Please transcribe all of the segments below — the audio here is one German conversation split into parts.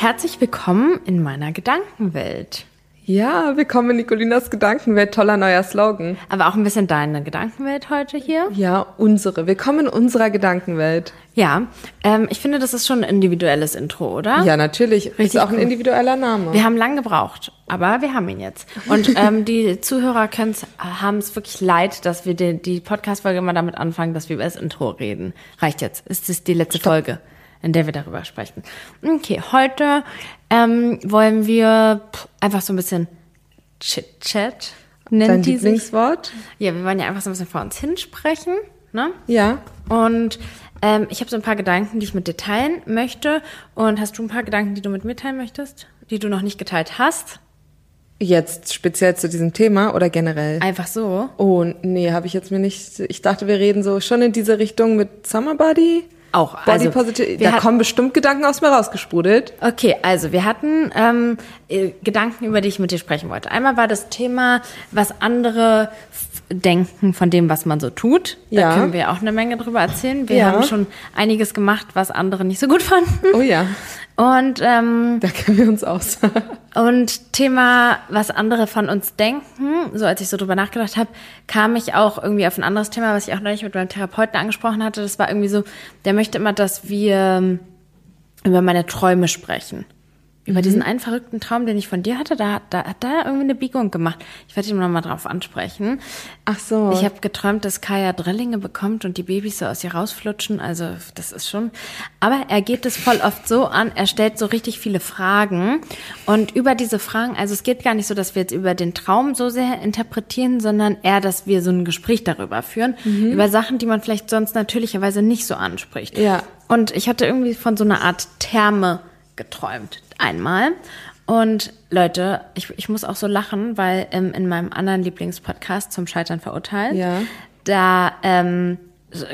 Herzlich willkommen in meiner Gedankenwelt. Ja, willkommen in Nicolinas Gedankenwelt. Toller neuer Slogan. Aber auch ein bisschen deine Gedankenwelt heute hier. Ja, unsere. Willkommen in unserer Gedankenwelt. Ja, ähm, ich finde, das ist schon ein individuelles Intro, oder? Ja, natürlich. Richtig ist auch ein individueller Name. Wir haben lang gebraucht, aber wir haben ihn jetzt. Und ähm, die Zuhörer haben es wirklich leid, dass wir die, die Podcast-Folge immer damit anfangen, dass wir über das Intro reden. Reicht jetzt. Ist das die letzte Stopp. Folge? In der wir darüber sprechen. Okay, heute ähm, wollen wir einfach so ein bisschen Chit-Chat nennen. Dein Lieblingswort? Sich. Ja, wir wollen ja einfach so ein bisschen vor uns hinsprechen. Ne? Ja. Und ähm, ich habe so ein paar Gedanken, die ich mit dir teilen möchte. Und hast du ein paar Gedanken, die du mit mir teilen möchtest, die du noch nicht geteilt hast? Jetzt speziell zu diesem Thema oder generell? Einfach so. Oh, nee, habe ich jetzt mir nicht. Ich dachte, wir reden so schon in diese Richtung mit Summer Body. Auch. Body also, Positive. Da kommen bestimmt Gedanken aus mir rausgesprudelt. Okay, also wir hatten ähm, äh, Gedanken, über die ich mit dir sprechen wollte. Einmal war das Thema, was andere denken von dem, was man so tut. Da ja. können wir auch eine Menge drüber erzählen. Wir ja. haben schon einiges gemacht, was andere nicht so gut fanden. Oh ja. Und ähm, da kennen wir uns aus. und Thema, was andere von uns denken, so als ich so drüber nachgedacht habe, kam ich auch irgendwie auf ein anderes Thema, was ich auch neulich mit meinem Therapeuten angesprochen hatte. Das war irgendwie so, der möchte immer, dass wir ähm, über meine Träume sprechen. Über mhm. diesen einen verrückten Traum, den ich von dir hatte, da, da hat da irgendwie eine Biegung gemacht. Ich werde ihn nochmal drauf ansprechen. Ach so. Ich habe geträumt, dass Kaya Drillinge bekommt und die Babys so aus ihr rausflutschen. Also das ist schon. Aber er geht es voll oft so an, er stellt so richtig viele Fragen. Und über diese Fragen, also es geht gar nicht so, dass wir jetzt über den Traum so sehr interpretieren, sondern eher, dass wir so ein Gespräch darüber führen. Mhm. Über Sachen, die man vielleicht sonst natürlicherweise nicht so anspricht. Ja. Und ich hatte irgendwie von so einer Art Therme geträumt einmal. Und Leute, ich, ich muss auch so lachen, weil ähm, in meinem anderen Lieblingspodcast zum Scheitern verurteilt, ja. da ähm,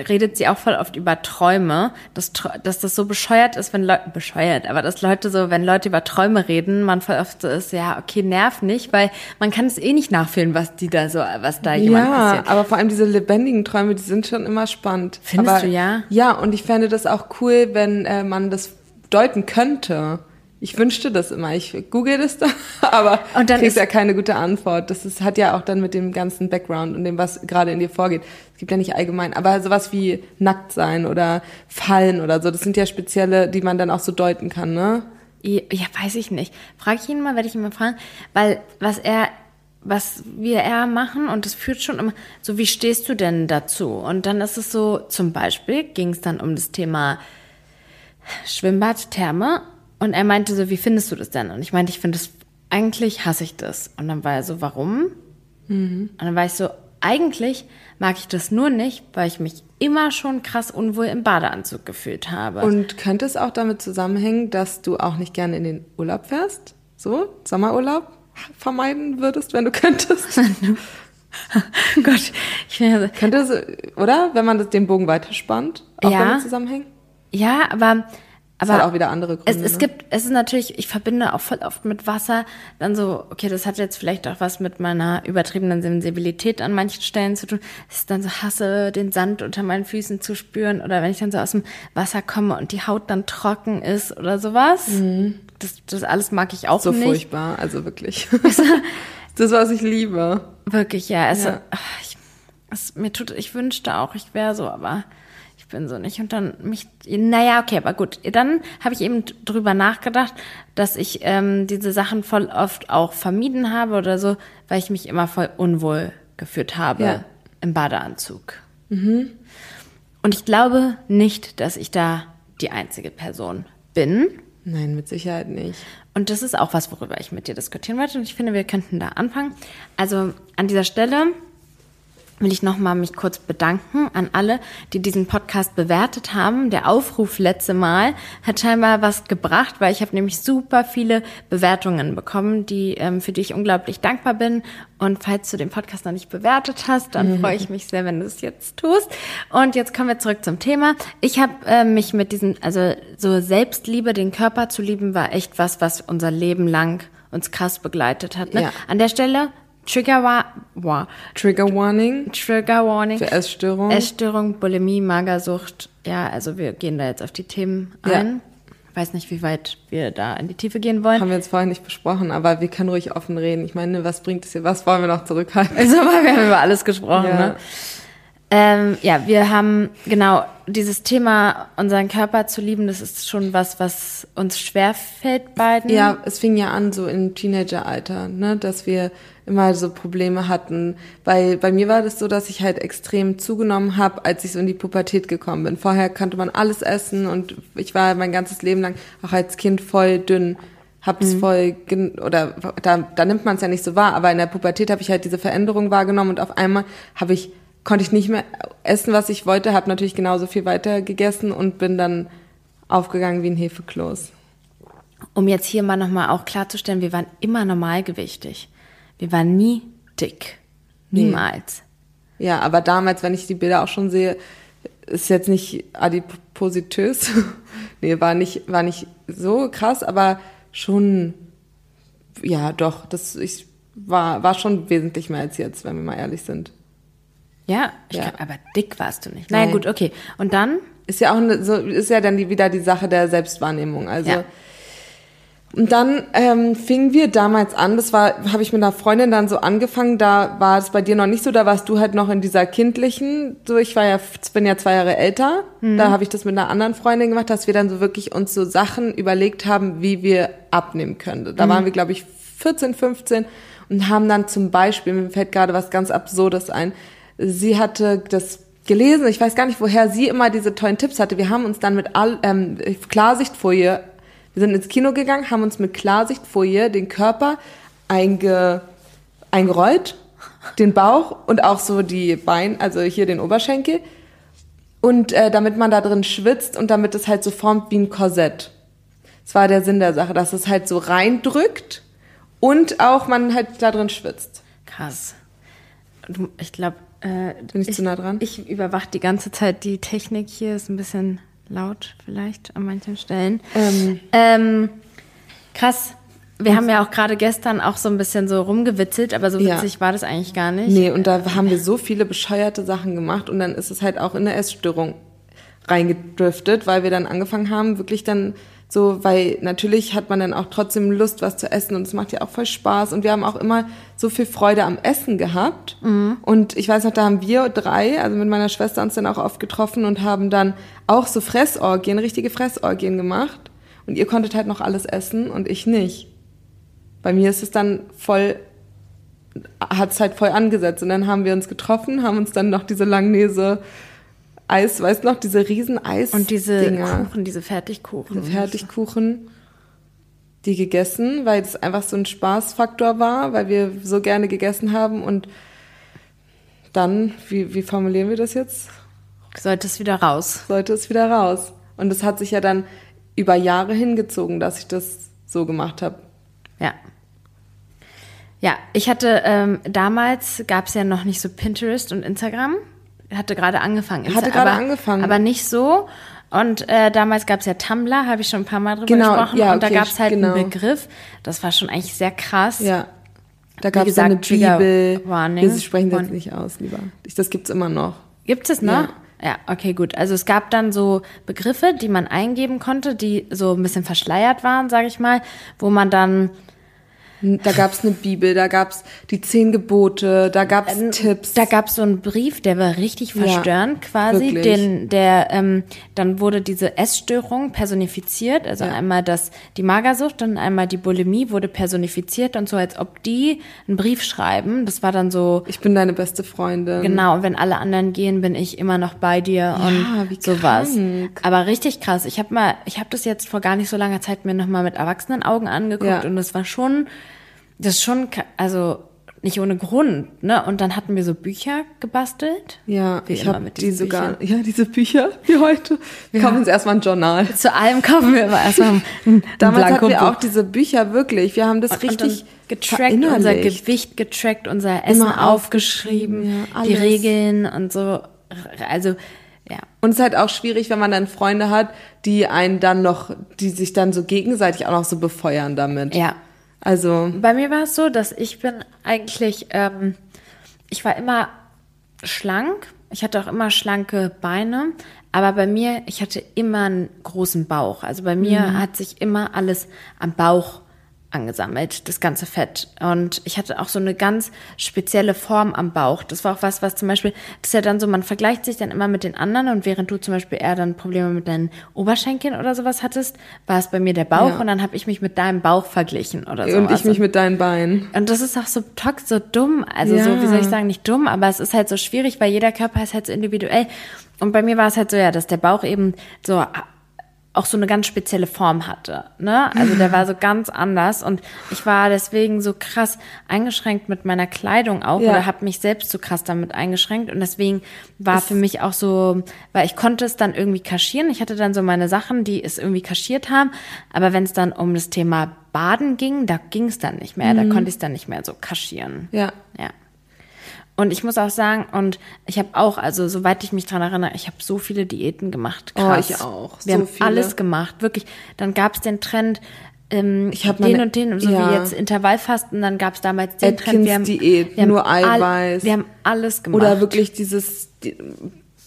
redet sie auch voll oft über Träume, dass, dass das so bescheuert ist, wenn Leute, bescheuert, aber dass Leute so, wenn Leute über Träume reden, man voll oft so ist, ja, okay, nerv nicht, weil man kann es eh nicht nachfühlen, was die da so, was da jemand ja, passiert. Ja, aber vor allem diese lebendigen Träume, die sind schon immer spannend. Findest aber, du, ja? Ja, und ich fände das auch cool, wenn äh, man das deuten könnte. Ich wünschte das immer. Ich google das da, aber und dann kriegst ja keine gute Antwort. Das ist, hat ja auch dann mit dem ganzen Background und dem, was gerade in dir vorgeht. Es gibt ja nicht allgemein, aber sowas wie nackt sein oder fallen oder so, das sind ja spezielle, die man dann auch so deuten kann, ne? Ja, weiß ich nicht. Frage ich ihn mal, werde ich ihn mal fragen, weil was er was wir eher machen und das führt schon immer, so wie stehst du denn dazu? Und dann ist es so, zum Beispiel ging es dann um das Thema Schwimmbad, Therme und er meinte so, wie findest du das denn? Und ich meinte, ich finde das, eigentlich hasse ich das. Und dann war er so, warum? Mhm. Und dann war ich so, eigentlich mag ich das nur nicht, weil ich mich immer schon krass unwohl im Badeanzug gefühlt habe. Und könnte es auch damit zusammenhängen, dass du auch nicht gerne in den Urlaub fährst? So, Sommerurlaub vermeiden würdest, wenn du könntest? Gott, ich finde, könnte es, oder? Wenn man das, den Bogen weiterspannt, auch ja, damit zusammenhängen? Ja, aber aber es hat auch wieder andere Gründe. Es, es ne? gibt, es ist natürlich, ich verbinde auch voll oft mit Wasser dann so, okay, das hat jetzt vielleicht auch was mit meiner übertriebenen Sensibilität an manchen Stellen zu tun. Es ist dann so hasse, den Sand unter meinen Füßen zu spüren oder wenn ich dann so aus dem Wasser komme und die Haut dann trocken ist oder sowas. Mhm. Das, das alles mag ich auch so nicht. So furchtbar, also wirklich. das, was ich liebe. Wirklich, ja. Es, ja. Ich, es, mir tut, ich wünschte auch, ich wäre so, aber ich bin so nicht. Und dann mich, naja, okay, aber gut. Dann habe ich eben drüber nachgedacht, dass ich ähm, diese Sachen voll oft auch vermieden habe oder so, weil ich mich immer voll unwohl gefühlt habe ja. im Badeanzug. Mhm. Und ich glaube nicht, dass ich da die einzige Person bin. Nein, mit Sicherheit nicht. Und das ist auch was, worüber ich mit dir diskutieren wollte. Und ich finde, wir könnten da anfangen. Also an dieser Stelle will ich nochmal mich kurz bedanken an alle, die diesen Podcast bewertet haben. Der Aufruf letzte Mal hat scheinbar was gebracht, weil ich habe nämlich super viele Bewertungen bekommen, die ähm, für die ich unglaublich dankbar bin. Und falls du den Podcast noch nicht bewertet hast, dann mhm. freue ich mich sehr, wenn du es jetzt tust. Und jetzt kommen wir zurück zum Thema. Ich habe äh, mich mit diesem, also so Selbstliebe, den Körper zu lieben, war echt was, was unser Leben lang uns krass begleitet hat. Ne? Ja. An der Stelle Trigger, war, wow. Trigger Warning. Trigger Warning. Für Essstörung. Essstörung, Bulimie, Magersucht. Ja, also wir gehen da jetzt auf die Themen ein. weiß nicht, wie weit wir da in die Tiefe gehen wollen. Haben wir jetzt vorher nicht besprochen, aber wir können ruhig offen reden. Ich meine, was bringt es hier? Was wollen wir noch zurückhalten? Also, wir haben über alles gesprochen, ja. ne? Ähm, ja, wir haben genau dieses Thema, unseren Körper zu lieben, das ist schon was, was uns schwerfällt beiden. Ja, es fing ja an so im Teenageralter, ne, dass wir immer so Probleme hatten. Weil bei mir war das so, dass ich halt extrem zugenommen habe, als ich so in die Pubertät gekommen bin. Vorher konnte man alles essen und ich war mein ganzes Leben lang auch als Kind voll dünn hab's mhm. voll oder da, da nimmt man es ja nicht so wahr, aber in der Pubertät habe ich halt diese Veränderung wahrgenommen und auf einmal habe ich konnte ich nicht mehr essen, was ich wollte, habe natürlich genauso viel weiter gegessen und bin dann aufgegangen wie ein Hefekloß. Um jetzt hier mal nochmal auch klarzustellen, wir waren immer normalgewichtig. Wir waren nie dick. Niemals. Nee. Ja, aber damals, wenn ich die Bilder auch schon sehe, ist jetzt nicht adipositös. nee, war nicht, war nicht so krass, aber schon, ja, doch, das ich, war, war schon wesentlich mehr als jetzt, wenn wir mal ehrlich sind. Ja, ja. Glaub, aber dick warst du nicht. Na naja, gut, okay. Und dann? Ist ja auch eine, so ist ja dann die, wieder die Sache der Selbstwahrnehmung. Also ja. Und dann ähm, fingen wir damals an. Das war, habe ich mit einer Freundin dann so angefangen. Da war es bei dir noch nicht so. Da warst du halt noch in dieser kindlichen. So, ich war ja, bin ja zwei Jahre älter. Mhm. Da habe ich das mit einer anderen Freundin gemacht, dass wir dann so wirklich uns so Sachen überlegt haben, wie wir abnehmen können. Da mhm. waren wir, glaube ich, 14, 15 und haben dann zum Beispiel, mir fällt gerade was ganz Absurdes ein sie hatte das gelesen, ich weiß gar nicht, woher sie immer diese tollen Tipps hatte. Wir haben uns dann mit all, ähm, Klarsichtfolie, wir sind ins Kino gegangen, haben uns mit Klarsichtfolie den Körper einge, eingerollt, den Bauch und auch so die Beine, also hier den Oberschenkel. Und äh, damit man da drin schwitzt und damit es halt so formt wie ein Korsett. Das war der Sinn der Sache, dass es halt so reindrückt und auch man halt da drin schwitzt. Krass. Ich glaube, äh, Bin ich, ich, zu nah dran? Ich überwache die ganze Zeit die Technik hier, ist ein bisschen laut vielleicht an manchen Stellen. Ähm. Ähm, krass. Wir haben ja auch gerade gestern auch so ein bisschen so rumgewitzelt, aber so witzig ja. war das eigentlich gar nicht. Nee, und da haben wir so viele bescheuerte Sachen gemacht und dann ist es halt auch in eine Essstörung reingedriftet, weil wir dann angefangen haben, wirklich dann so, weil natürlich hat man dann auch trotzdem Lust, was zu essen und es macht ja auch voll Spaß. Und wir haben auch immer so viel Freude am Essen gehabt. Mhm. Und ich weiß noch, da haben wir drei, also mit meiner Schwester uns dann auch oft getroffen und haben dann auch so Fressorgien, richtige Fressorgien gemacht. Und ihr konntet halt noch alles essen und ich nicht. Bei mir ist es dann voll, hat es halt voll angesetzt. Und dann haben wir uns getroffen, haben uns dann noch diese Langnese Eis, weißt du noch, diese riesen Eis Und diese Dinger. Kuchen, diese Fertigkuchen. Diese Fertigkuchen, die gegessen, weil es einfach so ein Spaßfaktor war, weil wir so gerne gegessen haben und dann, wie, wie formulieren wir das jetzt? Sollte es wieder raus. Sollte es wieder raus. Und es hat sich ja dann über Jahre hingezogen, dass ich das so gemacht habe. Ja. Ja, ich hatte ähm, damals gab es ja noch nicht so Pinterest und Instagram hatte gerade angefangen. Hatte gerade angefangen. Aber nicht so. Und äh, damals gab es ja Tumblr, habe ich schon ein paar Mal drüber genau, gesprochen. Ja, okay, und da gab es halt genau. einen Begriff. Das war schon eigentlich sehr krass. Ja. Da gab es eine Bibel. Warning. Wir sprechen das nicht aus, lieber. Das gibt's immer noch. Gibt es noch? Ja. Ja, okay, gut. Also es gab dann so Begriffe, die man eingeben konnte, die so ein bisschen verschleiert waren, sage ich mal, wo man dann da gab es eine Bibel, da gab es die zehn Gebote, da gab es ähm, Tipps. Da gab es so einen Brief, der war richtig verstörend ja, quasi. Wirklich. Den, der, ähm, dann wurde diese Essstörung personifiziert, also ja. einmal das, die Magersucht und einmal die Bulimie wurde personifiziert und so, als ob die einen Brief schreiben. Das war dann so. Ich bin deine beste Freundin. Genau, und wenn alle anderen gehen, bin ich immer noch bei dir ja, und wie sowas. Krank. Aber richtig krass. Ich habe mal, ich habe das jetzt vor gar nicht so langer Zeit mir nochmal mit erwachsenen Augen angeguckt und das war schon das ist schon, also nicht ohne Grund, ne? Und dann hatten wir so Bücher gebastelt. Ja, wie ich habe die sogar, Büchern. ja, diese Bücher wie heute. Wir ja. kaufen uns erstmal ein Journal. Zu allem kaufen wir immer erstmal ein Damals hatten wir auch diese Bücher wirklich. Wir haben das und, richtig getrackt, unser Gewicht getrackt, unser Essen immer aufgeschrieben, ja, die Regeln und so. Also ja. Und es ist halt auch schwierig, wenn man dann Freunde hat, die einen dann noch, die sich dann so gegenseitig auch noch so befeuern damit. Ja. Also. Bei mir war es so, dass ich bin eigentlich, ähm, ich war immer schlank. Ich hatte auch immer schlanke Beine, Aber bei mir, ich hatte immer einen großen Bauch. Also bei mir mhm. hat sich immer alles am Bauch angesammelt, das ganze Fett. Und ich hatte auch so eine ganz spezielle Form am Bauch. Das war auch was, was zum Beispiel, das ist ja dann so, man vergleicht sich dann immer mit den anderen und während du zum Beispiel eher dann Probleme mit deinen Oberschenkeln oder sowas hattest, war es bei mir der Bauch ja. und dann habe ich mich mit deinem Bauch verglichen oder so. Und ich mich mit deinen Beinen. Und das ist auch so tox, so dumm. Also ja. so, wie soll ich sagen, nicht dumm, aber es ist halt so schwierig, weil jeder Körper ist halt so individuell. Und bei mir war es halt so, ja, dass der Bauch eben so auch so eine ganz spezielle Form hatte. Ne? Also der war so ganz anders und ich war deswegen so krass eingeschränkt mit meiner Kleidung auch ja. oder habe mich selbst so krass damit eingeschränkt und deswegen war es für mich auch so, weil ich konnte es dann irgendwie kaschieren. Ich hatte dann so meine Sachen, die es irgendwie kaschiert haben, aber wenn es dann um das Thema Baden ging, da ging es dann nicht mehr, mhm. da konnte ich es dann nicht mehr so kaschieren. Ja. Ja. Und ich muss auch sagen, und ich habe auch, also soweit ich mich dran erinnere, ich habe so viele Diäten gemacht. Krass. Oh, ich auch. Wir so haben viele. alles gemacht, wirklich. Dann gab es den Trend, ähm, ich habe den und den, so ja. wie jetzt Intervallfasten, dann gab es damals den Atkins Trend. Wir haben, Diät, wir haben nur Eiweiß. All, wir haben alles gemacht. Oder wirklich dieses die,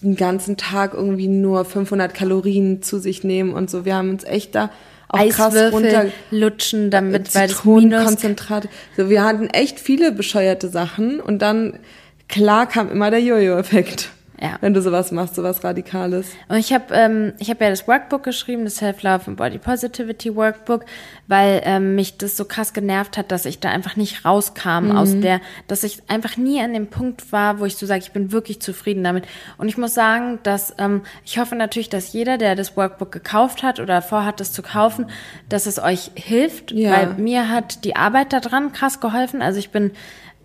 den ganzen Tag irgendwie nur 500 Kalorien zu sich nehmen und so. Wir haben uns echt da auch Eiswürfel runter, lutschen, damit weil das Minus Konzentrat. So, wir hatten echt viele bescheuerte Sachen und dann klar kam immer der Jojo-Effekt. Ja. Wenn du sowas machst, sowas Radikales. Und ich habe ähm, ich hab ja das Workbook geschrieben, das Self-Love and Body Positivity Workbook, weil ähm, mich das so krass genervt hat, dass ich da einfach nicht rauskam mhm. aus der, dass ich einfach nie an dem Punkt war, wo ich so sage, ich bin wirklich zufrieden damit. Und ich muss sagen, dass ähm, ich hoffe natürlich, dass jeder, der das Workbook gekauft hat oder vorhat, das zu kaufen, dass es euch hilft, ja. weil mir hat die Arbeit daran krass geholfen. Also ich bin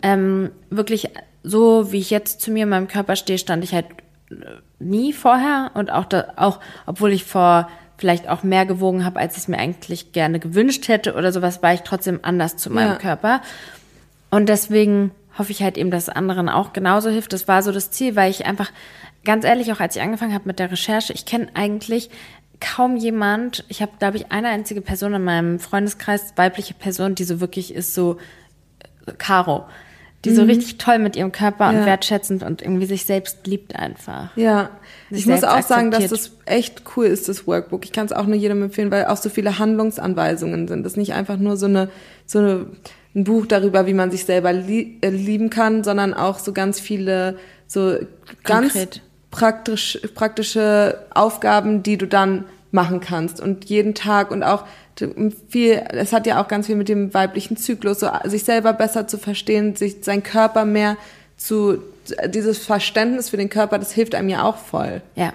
ähm, wirklich so wie ich jetzt zu mir in meinem Körper stehe, stand ich halt äh, nie vorher und auch da, auch obwohl ich vor vielleicht auch mehr gewogen habe, als ich es mir eigentlich gerne gewünscht hätte oder sowas, war ich trotzdem anders zu meinem ja. Körper. Und deswegen hoffe ich halt eben, dass anderen auch genauso hilft. Das war so das Ziel, weil ich einfach, ganz ehrlich, auch als ich angefangen habe mit der Recherche, ich kenne eigentlich kaum jemand, ich habe, glaube ich, eine einzige Person in meinem Freundeskreis, weibliche Person, die so wirklich ist, so äh, Caro die mhm. so richtig toll mit ihrem Körper ja. und wertschätzend und irgendwie sich selbst liebt einfach. Ja, ich muss auch sagen, dass das echt cool ist, das Workbook. Ich kann es auch nur jedem empfehlen, weil auch so viele Handlungsanweisungen sind. Das ist nicht einfach nur so eine, so eine, ein Buch darüber, wie man sich selber lie äh, lieben kann, sondern auch so ganz viele, so ganz Konkret. praktisch, praktische Aufgaben, die du dann machen kannst und jeden Tag und auch viel, es hat ja auch ganz viel mit dem weiblichen Zyklus, so sich selber besser zu verstehen, sich sein Körper mehr zu, dieses Verständnis für den Körper, das hilft einem ja auch voll. Ja.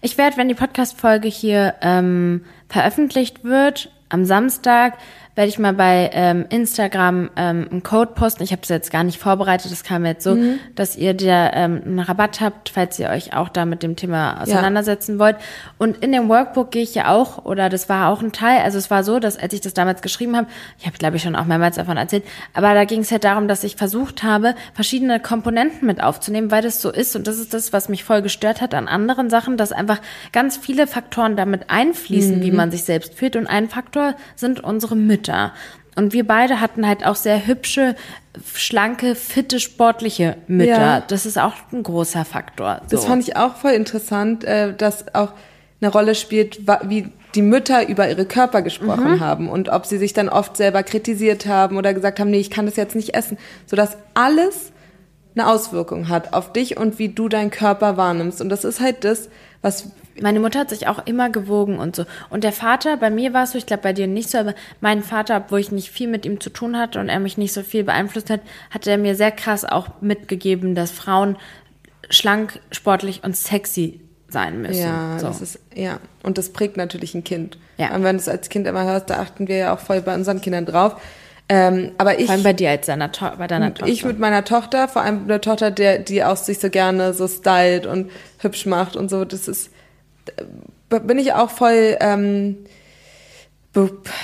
Ich werde, wenn die Podcast-Folge hier ähm, veröffentlicht wird, am Samstag, werde ich mal bei ähm, Instagram ähm, einen Code posten. Ich habe es jetzt gar nicht vorbereitet, das kam jetzt so, mhm. dass ihr da ähm, einen Rabatt habt, falls ihr euch auch da mit dem Thema auseinandersetzen ja. wollt. Und in dem Workbook gehe ich ja auch, oder das war auch ein Teil, also es war so, dass als ich das damals geschrieben habe, ich habe glaube ich schon auch mehrmals davon erzählt, aber da ging es halt darum, dass ich versucht habe, verschiedene Komponenten mit aufzunehmen, weil das so ist und das ist das, was mich voll gestört hat an anderen Sachen, dass einfach ganz viele Faktoren damit einfließen, mhm. wie man sich selbst fühlt und ein Faktor sind unsere Mütter. Mütter. Und wir beide hatten halt auch sehr hübsche, schlanke, fitte, sportliche Mütter. Ja. Das ist auch ein großer Faktor. So. Das fand ich auch voll interessant, äh, dass auch eine Rolle spielt, wie die Mütter über ihre Körper gesprochen mhm. haben und ob sie sich dann oft selber kritisiert haben oder gesagt haben, nee, ich kann das jetzt nicht essen, sodass alles eine Auswirkung hat auf dich und wie du deinen Körper wahrnimmst. Und das ist halt das, was meine Mutter hat sich auch immer gewogen und so. Und der Vater, bei mir war es so, ich glaube bei dir nicht so, aber mein Vater, obwohl ich nicht viel mit ihm zu tun hatte und er mich nicht so viel beeinflusst hat, hat er mir sehr krass auch mitgegeben, dass Frauen schlank, sportlich und sexy sein müssen. Ja, so. das ist, ja. Und das prägt natürlich ein Kind. Ja. Und wenn du es als Kind immer hörst, da achten wir ja auch voll bei unseren Kindern drauf. Ähm, aber ich, vor allem bei dir als deiner bei deiner Tochter. Ich mit meiner Tochter, vor allem der Tochter, der, die auch sich so gerne so stylt und hübsch macht und so, das ist, bin ich auch voll ähm,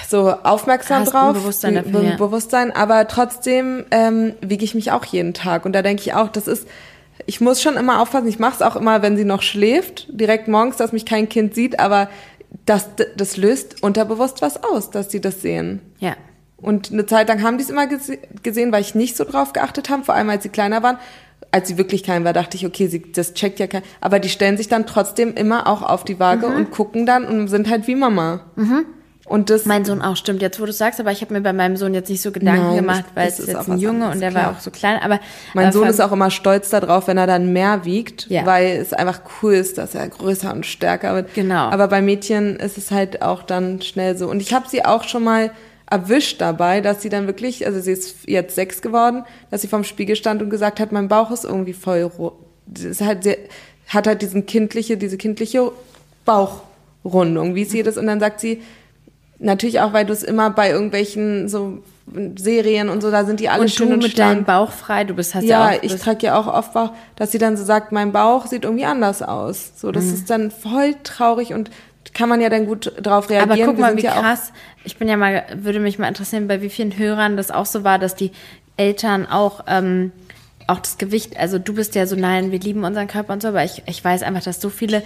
so aufmerksam Hast drauf. Bewusstsein dafür, Be ja. Bewusstsein, aber trotzdem ähm, wiege ich mich auch jeden Tag. Und da denke ich auch, das ist, ich muss schon immer aufpassen, ich mache es auch immer, wenn sie noch schläft, direkt morgens, dass mich kein Kind sieht, aber das, das löst unterbewusst was aus, dass sie das sehen. Ja. Und eine Zeit lang haben die es immer gese gesehen, weil ich nicht so drauf geachtet habe, vor allem als sie kleiner waren als sie wirklich klein war, dachte ich, okay, sie, das checkt ja kein, aber die stellen sich dann trotzdem immer auch auf die Waage mhm. und gucken dann und sind halt wie Mama. Mhm. Und das mein Sohn auch stimmt jetzt, wo du sagst, aber ich habe mir bei meinem Sohn jetzt nicht so Gedanken Nein, gemacht, weil es ist jetzt ein Junge und der klar. war auch so klein. Aber mein Sohn ist auch immer stolz darauf, wenn er dann mehr wiegt, ja. weil es einfach cool ist, dass er größer und stärker wird. Genau. Aber bei Mädchen ist es halt auch dann schnell so. Und ich habe sie auch schon mal erwischt dabei, dass sie dann wirklich, also sie ist jetzt sechs geworden, dass sie vorm Spiegel stand und gesagt hat, mein Bauch ist irgendwie voll rot. Das sehr, hat halt diesen kindliche, diese kindliche Bauchrundung, wie sie das und dann sagt sie, Natürlich auch, weil du es immer bei irgendwelchen so Serien und so, da sind die alle und schön du und mit deinem Bauch frei, du bist hast ja, ja auch, ich trage ja auch oft Bauch, dass sie dann so sagt, mein Bauch sieht irgendwie anders aus. So, das mhm. ist dann voll traurig und kann man ja dann gut drauf reagieren. Aber guck mal, wie ja krass. Ich bin ja mal, würde mich mal interessieren, bei wie vielen Hörern das auch so war, dass die Eltern auch ähm, auch das Gewicht, also du bist ja so, nein, wir lieben unseren Körper und so, aber ich, ich weiß einfach, dass so viele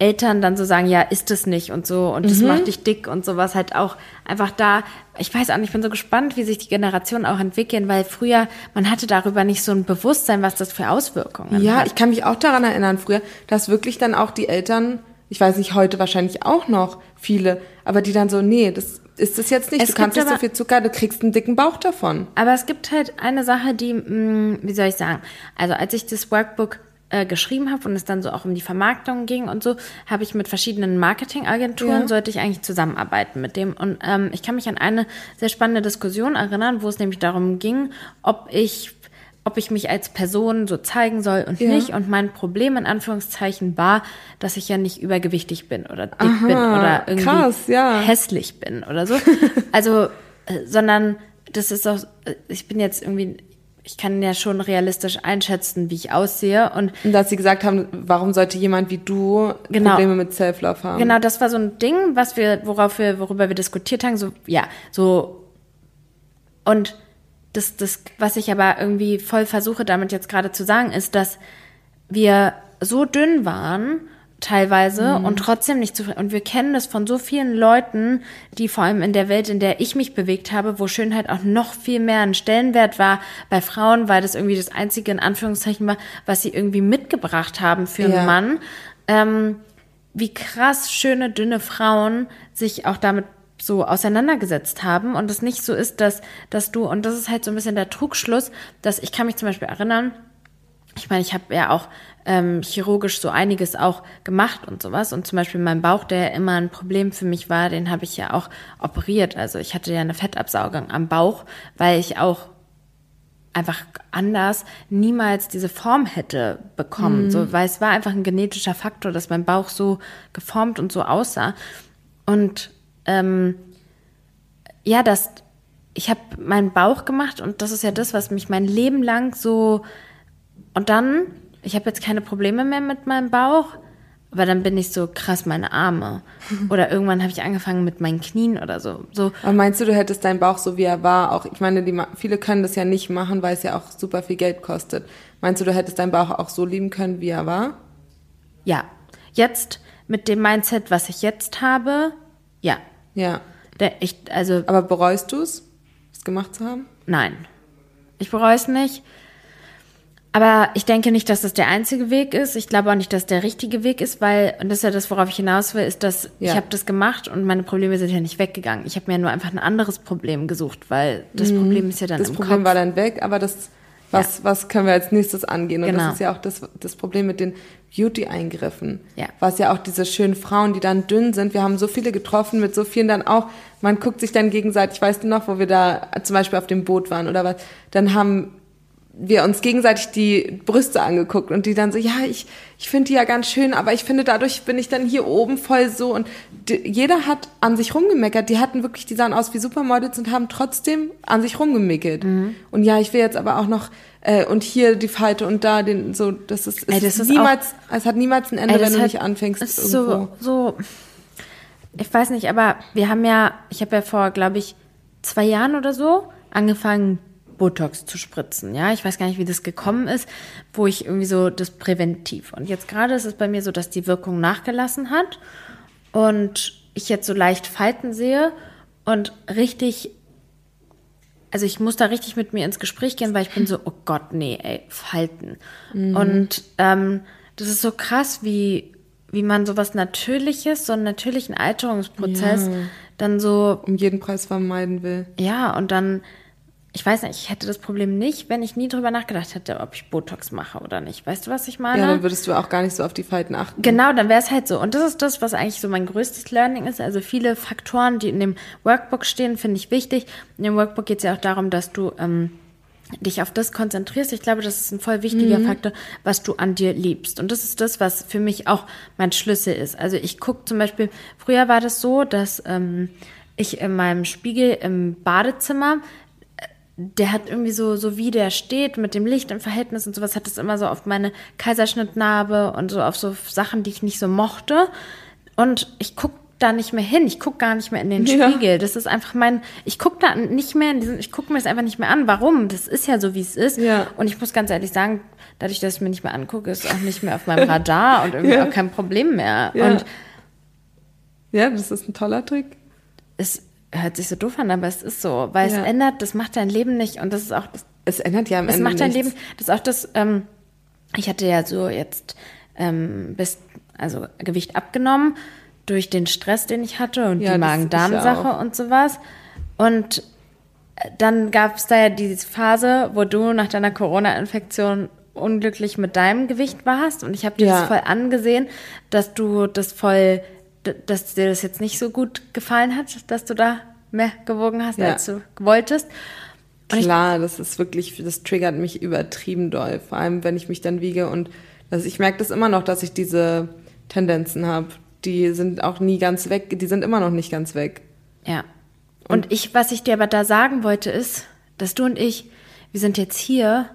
Eltern dann so sagen, ja, ist es nicht und so und das mhm. macht dich dick und sowas halt auch einfach da. Ich weiß auch nicht, ich bin so gespannt, wie sich die Generationen auch entwickeln, weil früher, man hatte darüber nicht so ein Bewusstsein, was das für Auswirkungen ja, hat. Ja, ich kann mich auch daran erinnern, früher, dass wirklich dann auch die Eltern, ich weiß nicht, heute wahrscheinlich auch noch viele, aber die dann so, nee, das ist das jetzt nicht. Es du kannst nicht so viel Zucker, du kriegst einen dicken Bauch davon. Aber es gibt halt eine Sache, die, mh, mm, wie soll ich sagen, also als ich das Workbook äh, geschrieben habe und es dann so auch um die Vermarktung ging und so, habe ich mit verschiedenen Marketingagenturen, ja. sollte ich eigentlich zusammenarbeiten mit dem. Und ähm, ich kann mich an eine sehr spannende Diskussion erinnern, wo es nämlich darum ging, ob ich ob ich mich als Person so zeigen soll und ja. nicht. Und mein Problem in Anführungszeichen war, dass ich ja nicht übergewichtig bin oder dick Aha, bin oder irgendwie krass, ja. hässlich bin oder so. Also, äh, sondern das ist auch, äh, ich bin jetzt irgendwie, ich kann ja schon realistisch einschätzen, wie ich aussehe. Und, und dass sie gesagt haben, warum sollte jemand wie du genau, Probleme mit Self-Love haben? Genau, das war so ein Ding, was wir, worauf wir, worüber wir diskutiert haben. So, ja, so und das, das, was ich aber irgendwie voll versuche damit jetzt gerade zu sagen, ist, dass wir so dünn waren, teilweise mhm. und trotzdem nicht zufrieden. Und wir kennen das von so vielen Leuten, die vor allem in der Welt, in der ich mich bewegt habe, wo Schönheit auch noch viel mehr ein Stellenwert war bei Frauen, weil das irgendwie das einzige in Anführungszeichen war, was sie irgendwie mitgebracht haben für ja. einen Mann. Ähm, wie krass schöne, dünne Frauen sich auch damit so auseinandergesetzt haben und es nicht so ist, dass, dass du, und das ist halt so ein bisschen der Trugschluss, dass ich kann mich zum Beispiel erinnern, ich meine, ich habe ja auch ähm, chirurgisch so einiges auch gemacht und sowas. Und zum Beispiel mein Bauch, der immer ein Problem für mich war, den habe ich ja auch operiert. Also ich hatte ja eine Fettabsaugung am Bauch, weil ich auch einfach anders niemals diese Form hätte bekommen. Mhm. So, weil es war einfach ein genetischer Faktor, dass mein Bauch so geformt und so aussah. Und ähm, ja, das, ich habe meinen Bauch gemacht und das ist ja das, was mich mein Leben lang so. Und dann, ich habe jetzt keine Probleme mehr mit meinem Bauch, aber dann bin ich so krass meine Arme. Oder irgendwann habe ich angefangen mit meinen Knien oder so. so. Aber meinst du, du hättest deinen Bauch so wie er war, auch, ich meine, die, viele können das ja nicht machen, weil es ja auch super viel Geld kostet. Meinst du, du hättest deinen Bauch auch so lieben können, wie er war? Ja. Jetzt mit dem Mindset, was ich jetzt habe, ja. Ja. Der, ich, also, Aber bereust du es, es gemacht zu haben? Nein. Ich bereue es nicht. Aber ich denke nicht, dass das der einzige Weg ist. Ich glaube auch nicht, dass der richtige Weg ist, weil, und das ist ja das, worauf ich hinaus will, ist, dass ja. ich habe das gemacht und meine Probleme sind ja nicht weggegangen. Ich habe mir nur einfach ein anderes Problem gesucht, weil das mhm. Problem ist ja dann das im Problem Kopf. war dann weg, aber das, was, ja. was können wir als nächstes angehen? Und genau. das ist ja auch das, das Problem mit den Beauty-Eingriffen. Ja. Was ja auch diese schönen Frauen, die dann dünn sind. Wir haben so viele getroffen, mit so vielen dann auch. Man guckt sich dann gegenseitig, weißt du noch, wo wir da zum Beispiel auf dem Boot waren oder was, dann haben wir uns gegenseitig die Brüste angeguckt und die dann so, ja, ich, ich finde die ja ganz schön, aber ich finde, dadurch bin ich dann hier oben voll so und die, jeder hat an sich rumgemeckert. Die hatten wirklich, die sahen aus wie Supermodels und haben trotzdem an sich rumgemeckert. Mhm. Und ja, ich will jetzt aber auch noch äh, und hier die Falte und da den so, das ist, ey, das ist niemals, auch, es hat niemals ein Ende, ey, wenn du nicht anfängst irgendwo. So, so, ich weiß nicht, aber wir haben ja, ich habe ja vor, glaube ich, zwei Jahren oder so angefangen Botox zu spritzen. Ja, ich weiß gar nicht, wie das gekommen ist, wo ich irgendwie so das präventiv. Und jetzt gerade ist es bei mir so, dass die Wirkung nachgelassen hat und ich jetzt so leicht Falten sehe und richtig also ich muss da richtig mit mir ins Gespräch gehen, weil ich bin so, oh Gott, nee, ey, Falten. Mhm. Und ähm, das ist so krass, wie, wie man sowas Natürliches, so einen natürlichen Alterungsprozess ja. dann so. Um jeden Preis vermeiden will. Ja, und dann ich weiß nicht, ich hätte das Problem nicht, wenn ich nie drüber nachgedacht hätte, ob ich Botox mache oder nicht. Weißt du, was ich meine? Ja, dann würdest du auch gar nicht so auf die Falten achten. Genau, dann wäre es halt so. Und das ist das, was eigentlich so mein größtes Learning ist. Also viele Faktoren, die in dem Workbook stehen, finde ich wichtig. In dem Workbook geht es ja auch darum, dass du ähm, dich auf das konzentrierst. Ich glaube, das ist ein voll wichtiger mhm. Faktor, was du an dir liebst. Und das ist das, was für mich auch mein Schlüssel ist. Also ich gucke zum Beispiel, früher war das so, dass ähm, ich in meinem Spiegel im Badezimmer der hat irgendwie so, so wie der steht mit dem Licht im Verhältnis und sowas, hat das immer so auf meine Kaiserschnittnarbe und so auf so Sachen, die ich nicht so mochte. Und ich guck da nicht mehr hin. Ich guck gar nicht mehr in den ja. Spiegel. Das ist einfach mein, ich guck da nicht mehr in diesen, ich guck mir das einfach nicht mehr an. Warum? Das ist ja so, wie es ist. Ja. Und ich muss ganz ehrlich sagen, dadurch, dass ich mir nicht mehr angucke, ist auch nicht mehr auf meinem Radar und irgendwie ja. auch kein Problem mehr. Ja. Und ja, das ist ein toller Trick. Es hört sich so doof an, aber es ist so, weil ja. es ändert, das macht dein Leben nicht und das ist auch das, es ändert ja am es Ende macht dein nichts. Leben, das ist auch das ähm, ich hatte ja so jetzt ähm, bis also Gewicht abgenommen durch den Stress, den ich hatte und ja, die Magen-Darm-Sache und sowas und äh, dann gab es da ja diese Phase, wo du nach deiner Corona-Infektion unglücklich mit deinem Gewicht warst und ich habe dir ja. das voll angesehen, dass du das voll dass dir das jetzt nicht so gut gefallen hat, dass du da mehr gewogen hast, ja. als du wolltest. Und Klar, das ist wirklich, das triggert mich übertrieben doll. Vor allem, wenn ich mich dann wiege und das, ich merke das immer noch, dass ich diese Tendenzen habe. Die sind auch nie ganz weg, die sind immer noch nicht ganz weg. Ja. Und, und ich, was ich dir aber da sagen wollte, ist, dass du und ich, wir sind jetzt hier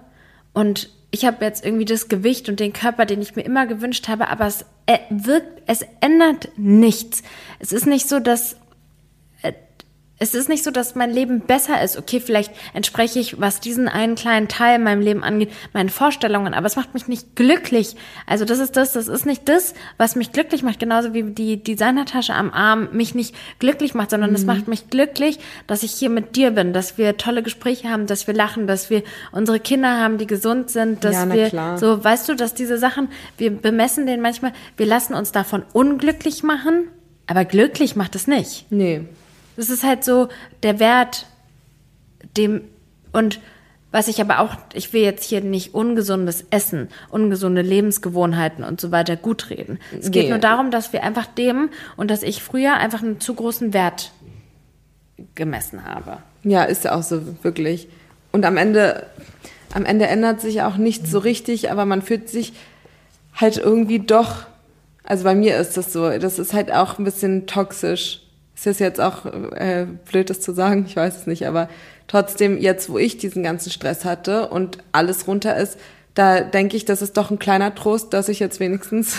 und ich habe jetzt irgendwie das Gewicht und den Körper, den ich mir immer gewünscht habe, aber es äh, wirkt, es ändert nichts. Es ist nicht so, dass es ist nicht so, dass mein Leben besser ist. Okay, vielleicht entspreche ich, was diesen einen kleinen Teil in meinem Leben angeht, meinen Vorstellungen, aber es macht mich nicht glücklich. Also das ist das, das ist nicht das, was mich glücklich macht, genauso wie die Designertasche am Arm mich nicht glücklich macht, sondern es mhm. macht mich glücklich, dass ich hier mit dir bin, dass wir tolle Gespräche haben, dass wir lachen, dass wir unsere Kinder haben, die gesund sind, dass ja, wir klar. so, weißt du, dass diese Sachen, wir bemessen den manchmal, wir lassen uns davon unglücklich machen, aber glücklich macht es nicht. Nee. Das ist halt so der Wert, dem und was ich aber auch, ich will jetzt hier nicht ungesundes Essen, ungesunde Lebensgewohnheiten und so weiter gut reden. Es geht nee. nur darum, dass wir einfach dem und dass ich früher einfach einen zu großen Wert gemessen habe. Ja, ist ja auch so wirklich. Und am Ende, am Ende ändert sich auch nichts so richtig, aber man fühlt sich halt irgendwie doch, also bei mir ist das so, das ist halt auch ein bisschen toxisch ist das jetzt auch äh, blöd, das zu sagen, ich weiß es nicht, aber trotzdem, jetzt wo ich diesen ganzen Stress hatte und alles runter ist, da denke ich, das ist doch ein kleiner Trost, dass ich jetzt wenigstens,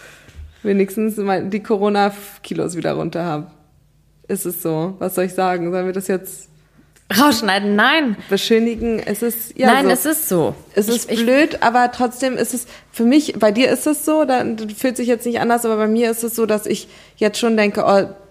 wenigstens die Corona-Kilos wieder runter habe. Ist es so? Was soll ich sagen? Sollen wir das jetzt rausschneiden? Nein. Beschönigen? Es ist ja Nein, so. es ist so. Es ist ich, blöd, ich, aber trotzdem ist es für mich. Bei dir ist es so, da fühlt sich jetzt nicht anders, aber bei mir ist es so, dass ich jetzt schon denke, oh,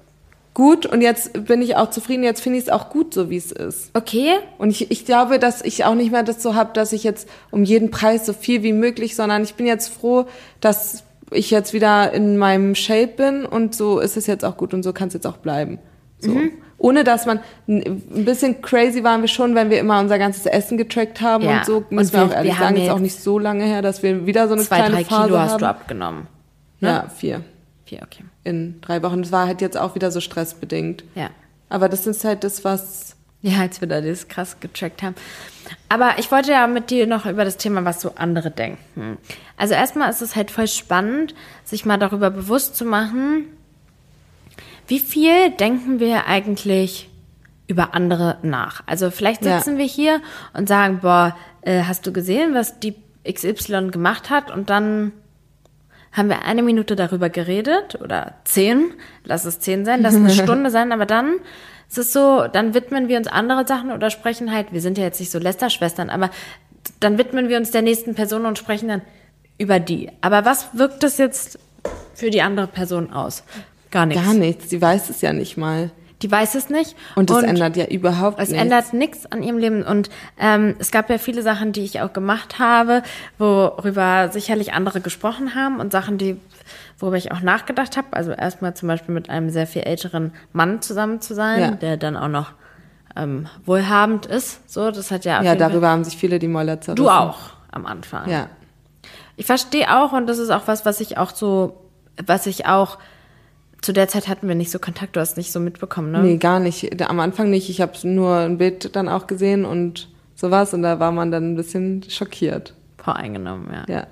gut und jetzt bin ich auch zufrieden, jetzt finde ich es auch gut, so wie es ist. Okay. Und ich, ich glaube, dass ich auch nicht mehr das so habe, dass ich jetzt um jeden Preis so viel wie möglich, sondern ich bin jetzt froh, dass ich jetzt wieder in meinem Shape bin und so ist es jetzt auch gut und so kann es jetzt auch bleiben. So. Mhm. Ohne dass man ein bisschen crazy waren wir schon, wenn wir immer unser ganzes Essen getrackt haben ja. und so, müssen und wir, wir auch ehrlich wir sagen, ist auch nicht so lange her, dass wir wieder so eine zwei, kleine drei Phase Kilo hast du abgenommen. Ne? Ja, vier. Vier, okay. In drei Wochen. Das war halt jetzt auch wieder so stressbedingt. Ja. Aber das ist halt das, was. Ja, als wir da das krass getrackt haben. Aber ich wollte ja mit dir noch über das Thema, was so andere denken. Also erstmal ist es halt voll spannend, sich mal darüber bewusst zu machen, wie viel denken wir eigentlich über andere nach. Also vielleicht sitzen ja. wir hier und sagen, boah, äh, hast du gesehen, was die XY gemacht hat? Und dann haben wir eine Minute darüber geredet oder zehn, lass es zehn sein, lass es eine Stunde sein, aber dann ist es so, dann widmen wir uns andere Sachen oder sprechen halt, wir sind ja jetzt nicht so Lästerschwestern, aber dann widmen wir uns der nächsten Person und sprechen dann über die. Aber was wirkt das jetzt für die andere Person aus? Gar nichts. Gar nichts, sie weiß es ja nicht mal. Die weiß es nicht. Und es ändert ja überhaupt nichts. Es ändert nichts an ihrem Leben. Und ähm, es gab ja viele Sachen, die ich auch gemacht habe, worüber sicherlich andere gesprochen haben und Sachen, die worüber ich auch nachgedacht habe. Also erstmal zum Beispiel mit einem sehr viel älteren Mann zusammen zu sein, ja. der dann auch noch ähm, wohlhabend ist. So, das hat ja. Ja, darüber haben sich viele die Mäuler zerrissen. Du auch am Anfang. Ja. Ich verstehe auch und das ist auch was, was ich auch so, was ich auch zu der Zeit hatten wir nicht so Kontakt, du hast nicht so mitbekommen, ne? Nee, gar nicht. Am Anfang nicht. Ich habe nur ein Bild dann auch gesehen und sowas und da war man dann ein bisschen schockiert. Voreingenommen, ja. Ja.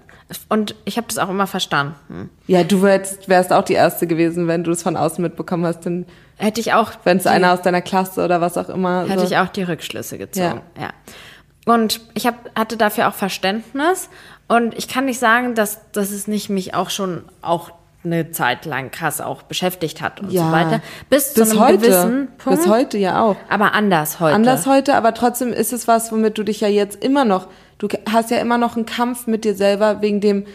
Und ich habe das auch immer verstanden. Ja, du wärst, wärst auch die Erste gewesen, wenn du es von außen mitbekommen hast. Dann hätte ich auch. Wenn es einer aus deiner Klasse oder was auch immer. Hätte so. ich auch die Rückschlüsse gezogen. Ja. ja. Und ich hab, hatte dafür auch Verständnis. Und ich kann nicht sagen, dass, dass es nicht mich auch schon auch eine Zeit lang krass auch beschäftigt hat und ja. so weiter. Bis, bis zu einem heute. gewissen Punkt. Bis heute ja auch. Aber anders heute. Anders heute, aber trotzdem ist es was, womit du dich ja jetzt immer noch, du hast ja immer noch einen Kampf mit dir selber wegen dem,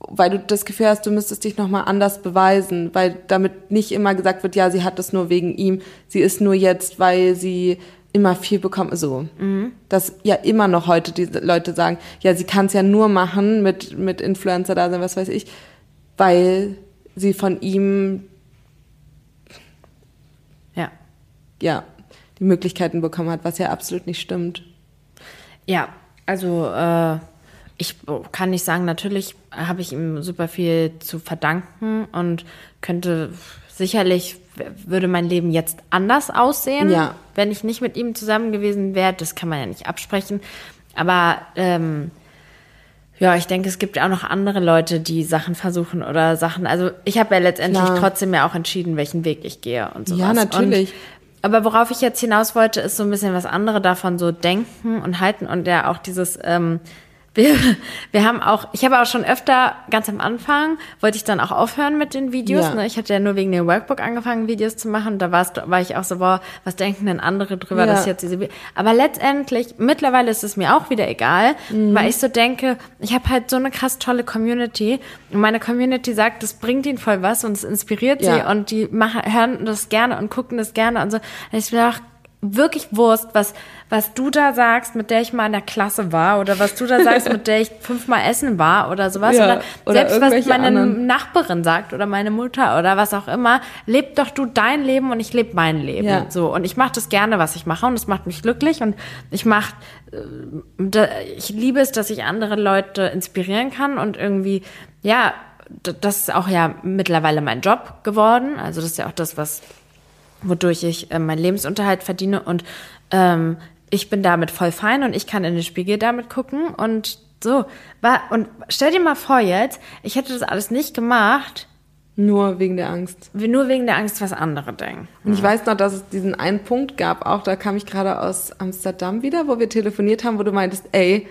weil du das Gefühl hast, du müsstest dich nochmal anders beweisen, weil damit nicht immer gesagt wird, ja, sie hat das nur wegen ihm, sie ist nur jetzt, weil sie immer viel bekommen, so. Mhm. Dass ja immer noch heute die Leute sagen, ja, sie kann es ja nur machen mit, mit Influencer da sein, was weiß ich weil sie von ihm ja. ja die Möglichkeiten bekommen hat, was ja absolut nicht stimmt. Ja, also äh, ich kann nicht sagen, natürlich habe ich ihm super viel zu verdanken und könnte sicherlich würde mein Leben jetzt anders aussehen, ja. wenn ich nicht mit ihm zusammen gewesen wäre. Das kann man ja nicht absprechen. Aber ähm, ja, ich denke, es gibt auch noch andere Leute, die Sachen versuchen oder Sachen. Also ich habe ja letztendlich Klar. trotzdem ja auch entschieden, welchen Weg ich gehe und so. Ja, natürlich. Und, aber worauf ich jetzt hinaus wollte, ist so ein bisschen was andere davon so denken und halten und ja auch dieses ähm, wir, wir haben auch, ich habe auch schon öfter, ganz am Anfang, wollte ich dann auch aufhören mit den Videos. Ja. Ne? Ich hatte ja nur wegen dem Workbook angefangen, Videos zu machen. Da warst, war ich auch so, boah, was denken denn andere drüber, ja. dass jetzt diese Aber letztendlich, mittlerweile ist es mir auch wieder egal, mhm. weil ich so denke, ich habe halt so eine krass tolle Community. Und meine Community sagt, das bringt ihnen voll was und es inspiriert ja. sie und die machen, hören das gerne und gucken das gerne und so. Und ich bin auch wirklich Wurst, was, was du da sagst, mit der ich mal in der Klasse war oder was du da sagst, mit der ich fünfmal essen war oder sowas. Ja, oder, oder selbst was meine anderen. Nachbarin sagt oder meine Mutter oder was auch immer, leb doch du dein Leben und ich lebe mein Leben. Ja. So. Und ich mache das gerne, was ich mache und es macht mich glücklich und ich mache, äh, ich liebe es, dass ich andere Leute inspirieren kann und irgendwie, ja, das ist auch ja mittlerweile mein Job geworden. Also das ist ja auch das, was wodurch ich äh, meinen Lebensunterhalt verdiene und ähm, ich bin damit voll fein und ich kann in den Spiegel damit gucken und so. Und stell dir mal vor jetzt, ich hätte das alles nicht gemacht. Nur wegen der Angst. Nur wegen der Angst, was andere denken. Und ich weiß noch, dass es diesen einen Punkt gab, auch da kam ich gerade aus Amsterdam wieder, wo wir telefoniert haben, wo du meintest, ey,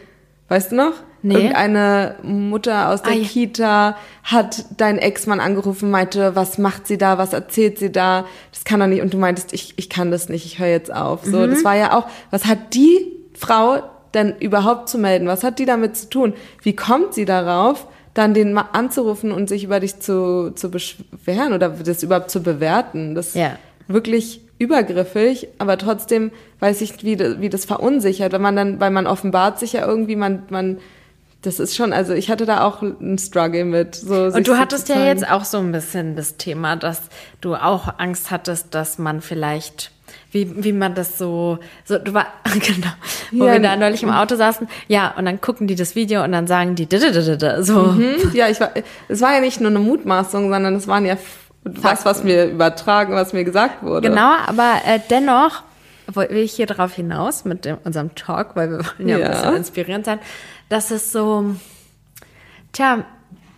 Weißt du noch? Nee. Irgendeine Mutter aus der ah, Kita hat deinen Ex-Mann angerufen, meinte, was macht sie da, was erzählt sie da? Das kann doch nicht. Und du meintest, ich, ich kann das nicht, ich höre jetzt auf. So, mhm. das war ja auch, was hat die Frau denn überhaupt zu melden? Was hat die damit zu tun? Wie kommt sie darauf, dann den mal anzurufen und sich über dich zu, zu beschweren oder das überhaupt zu bewerten? Das ja. wirklich übergriffig, aber trotzdem weiß ich, wie, wie das verunsichert, wenn man dann, weil man offenbart sich ja irgendwie, man, man, das ist schon, also ich hatte da auch einen Struggle mit. So Und du hattest ja jetzt auch so ein bisschen das Thema, dass du auch Angst hattest, dass man vielleicht wie, wie man das so, so du war, genau, wo ja, wir da neulich im Auto saßen, ja, und dann gucken die das Video und dann sagen die, so. Mhm, ja, ich war, es war ja nicht nur eine Mutmaßung, sondern es waren ja was, was mir übertragen, was mir gesagt wurde. Genau, aber äh, dennoch will ich hier darauf hinaus mit dem, unserem Talk, weil wir wollen ja, ja, ein bisschen inspirierend sein, dass es so, tja,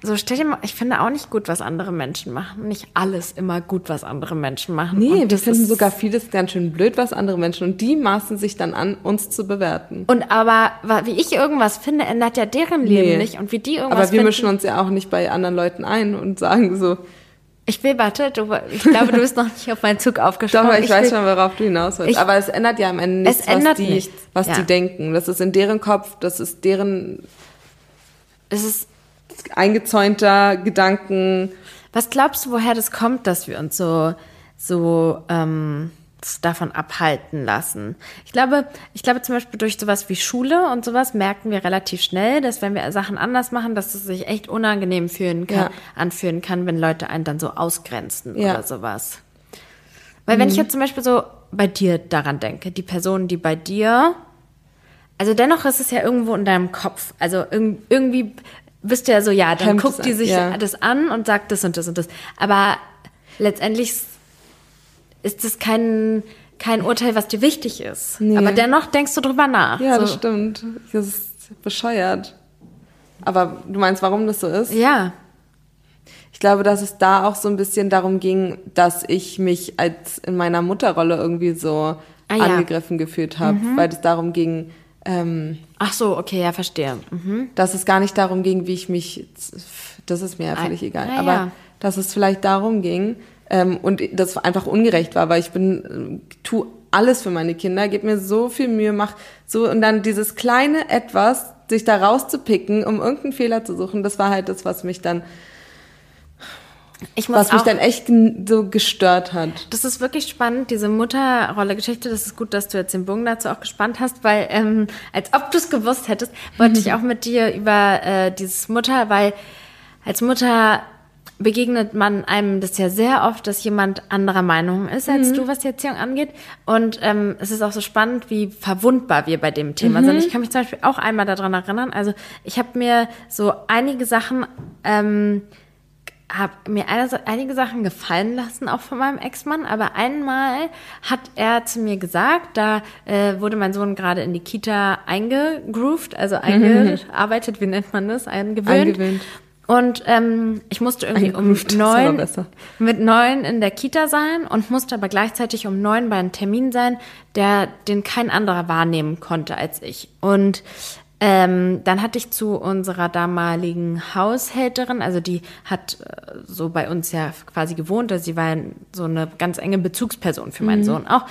so stell dir mal, ich finde auch nicht gut, was andere Menschen machen. Nicht alles immer gut, was andere Menschen machen. Nee, und wir finden sogar vieles ganz schön blöd, was andere Menschen und die maßen sich dann an, uns zu bewerten. Und aber, wie ich irgendwas finde, ändert ja deren Leben nee. nicht und wie die irgendwas Aber wir finden, mischen uns ja auch nicht bei anderen Leuten ein und sagen so, ich will, warte, du, ich glaube, du bist noch nicht auf meinen Zug aufgesprungen. Doch, ich, ich weiß will, schon, worauf du hinaus willst. Ich, Aber es ändert ja am Ende nichts, was, die, nichts. was ja. die denken. Das ist in deren Kopf, das ist deren, es ist eingezäunter Gedanken. Was glaubst du, woher das kommt, dass wir uns so, so, ähm, davon abhalten lassen. Ich glaube, ich glaube zum Beispiel durch sowas wie Schule und sowas merken wir relativ schnell, dass wenn wir Sachen anders machen, dass es sich echt unangenehm fühlen kann, ja. anfühlen kann, wenn Leute einen dann so ausgrenzen ja. oder sowas. Weil mhm. wenn ich mhm. jetzt zum Beispiel so bei dir daran denke, die Person, die bei dir, also dennoch ist es ja irgendwo in deinem Kopf. Also irgendwie bist du ja so, ja, dann Hemd guckt die sich ja. das an und sagt das und das und das. Aber letztendlich ist das kein, kein Urteil, was dir wichtig ist. Nee. Aber dennoch denkst du drüber nach. Ja, so. das stimmt. Das ist bescheuert. Aber du meinst, warum das so ist? Ja. Ich glaube, dass es da auch so ein bisschen darum ging, dass ich mich als in meiner Mutterrolle irgendwie so ah, ja. angegriffen gefühlt habe, mhm. weil es darum ging. Ähm, Ach so, okay, ja, verstehe. Mhm. Dass es gar nicht darum ging, wie ich mich. Das ist mir ja völlig ah, egal. Ah, aber ja. dass es vielleicht darum ging, ähm, und das einfach ungerecht war, weil ich bin, äh, tu alles für meine Kinder, gebe mir so viel Mühe, mach so und dann dieses kleine etwas, sich da rauszupicken, um irgendeinen Fehler zu suchen, das war halt das, was mich dann was mich dann echt so gestört hat. Das ist wirklich spannend, diese Mutterrolle-Geschichte. Das ist gut, dass du jetzt den Bogen dazu auch gespannt hast, weil ähm, als ob du es gewusst hättest, wollte ich auch mit dir über äh, dieses Mutter, weil als Mutter begegnet man einem das ja sehr oft, dass jemand anderer Meinung ist als mhm. du, was die Erziehung angeht. Und ähm, es ist auch so spannend, wie verwundbar wir bei dem Thema mhm. sind. Ich kann mich zum Beispiel auch einmal daran erinnern. Also ich habe mir so einige Sachen, ähm, habe mir einige Sachen gefallen lassen, auch von meinem Ex-Mann. Aber einmal hat er zu mir gesagt, da äh, wurde mein Sohn gerade in die Kita eingegroovt, also mhm. eingearbeitet, wie nennt man das, eingewöhnt. Eingewöhnt. Und ähm, ich musste irgendwie um neun mit neun in der Kita sein und musste aber gleichzeitig um neun bei einem Termin sein, der den kein anderer wahrnehmen konnte als ich. Und ähm, dann hatte ich zu unserer damaligen Haushälterin, also die hat äh, so bei uns ja quasi gewohnt, also sie war so eine ganz enge Bezugsperson für meinen mhm. Sohn auch,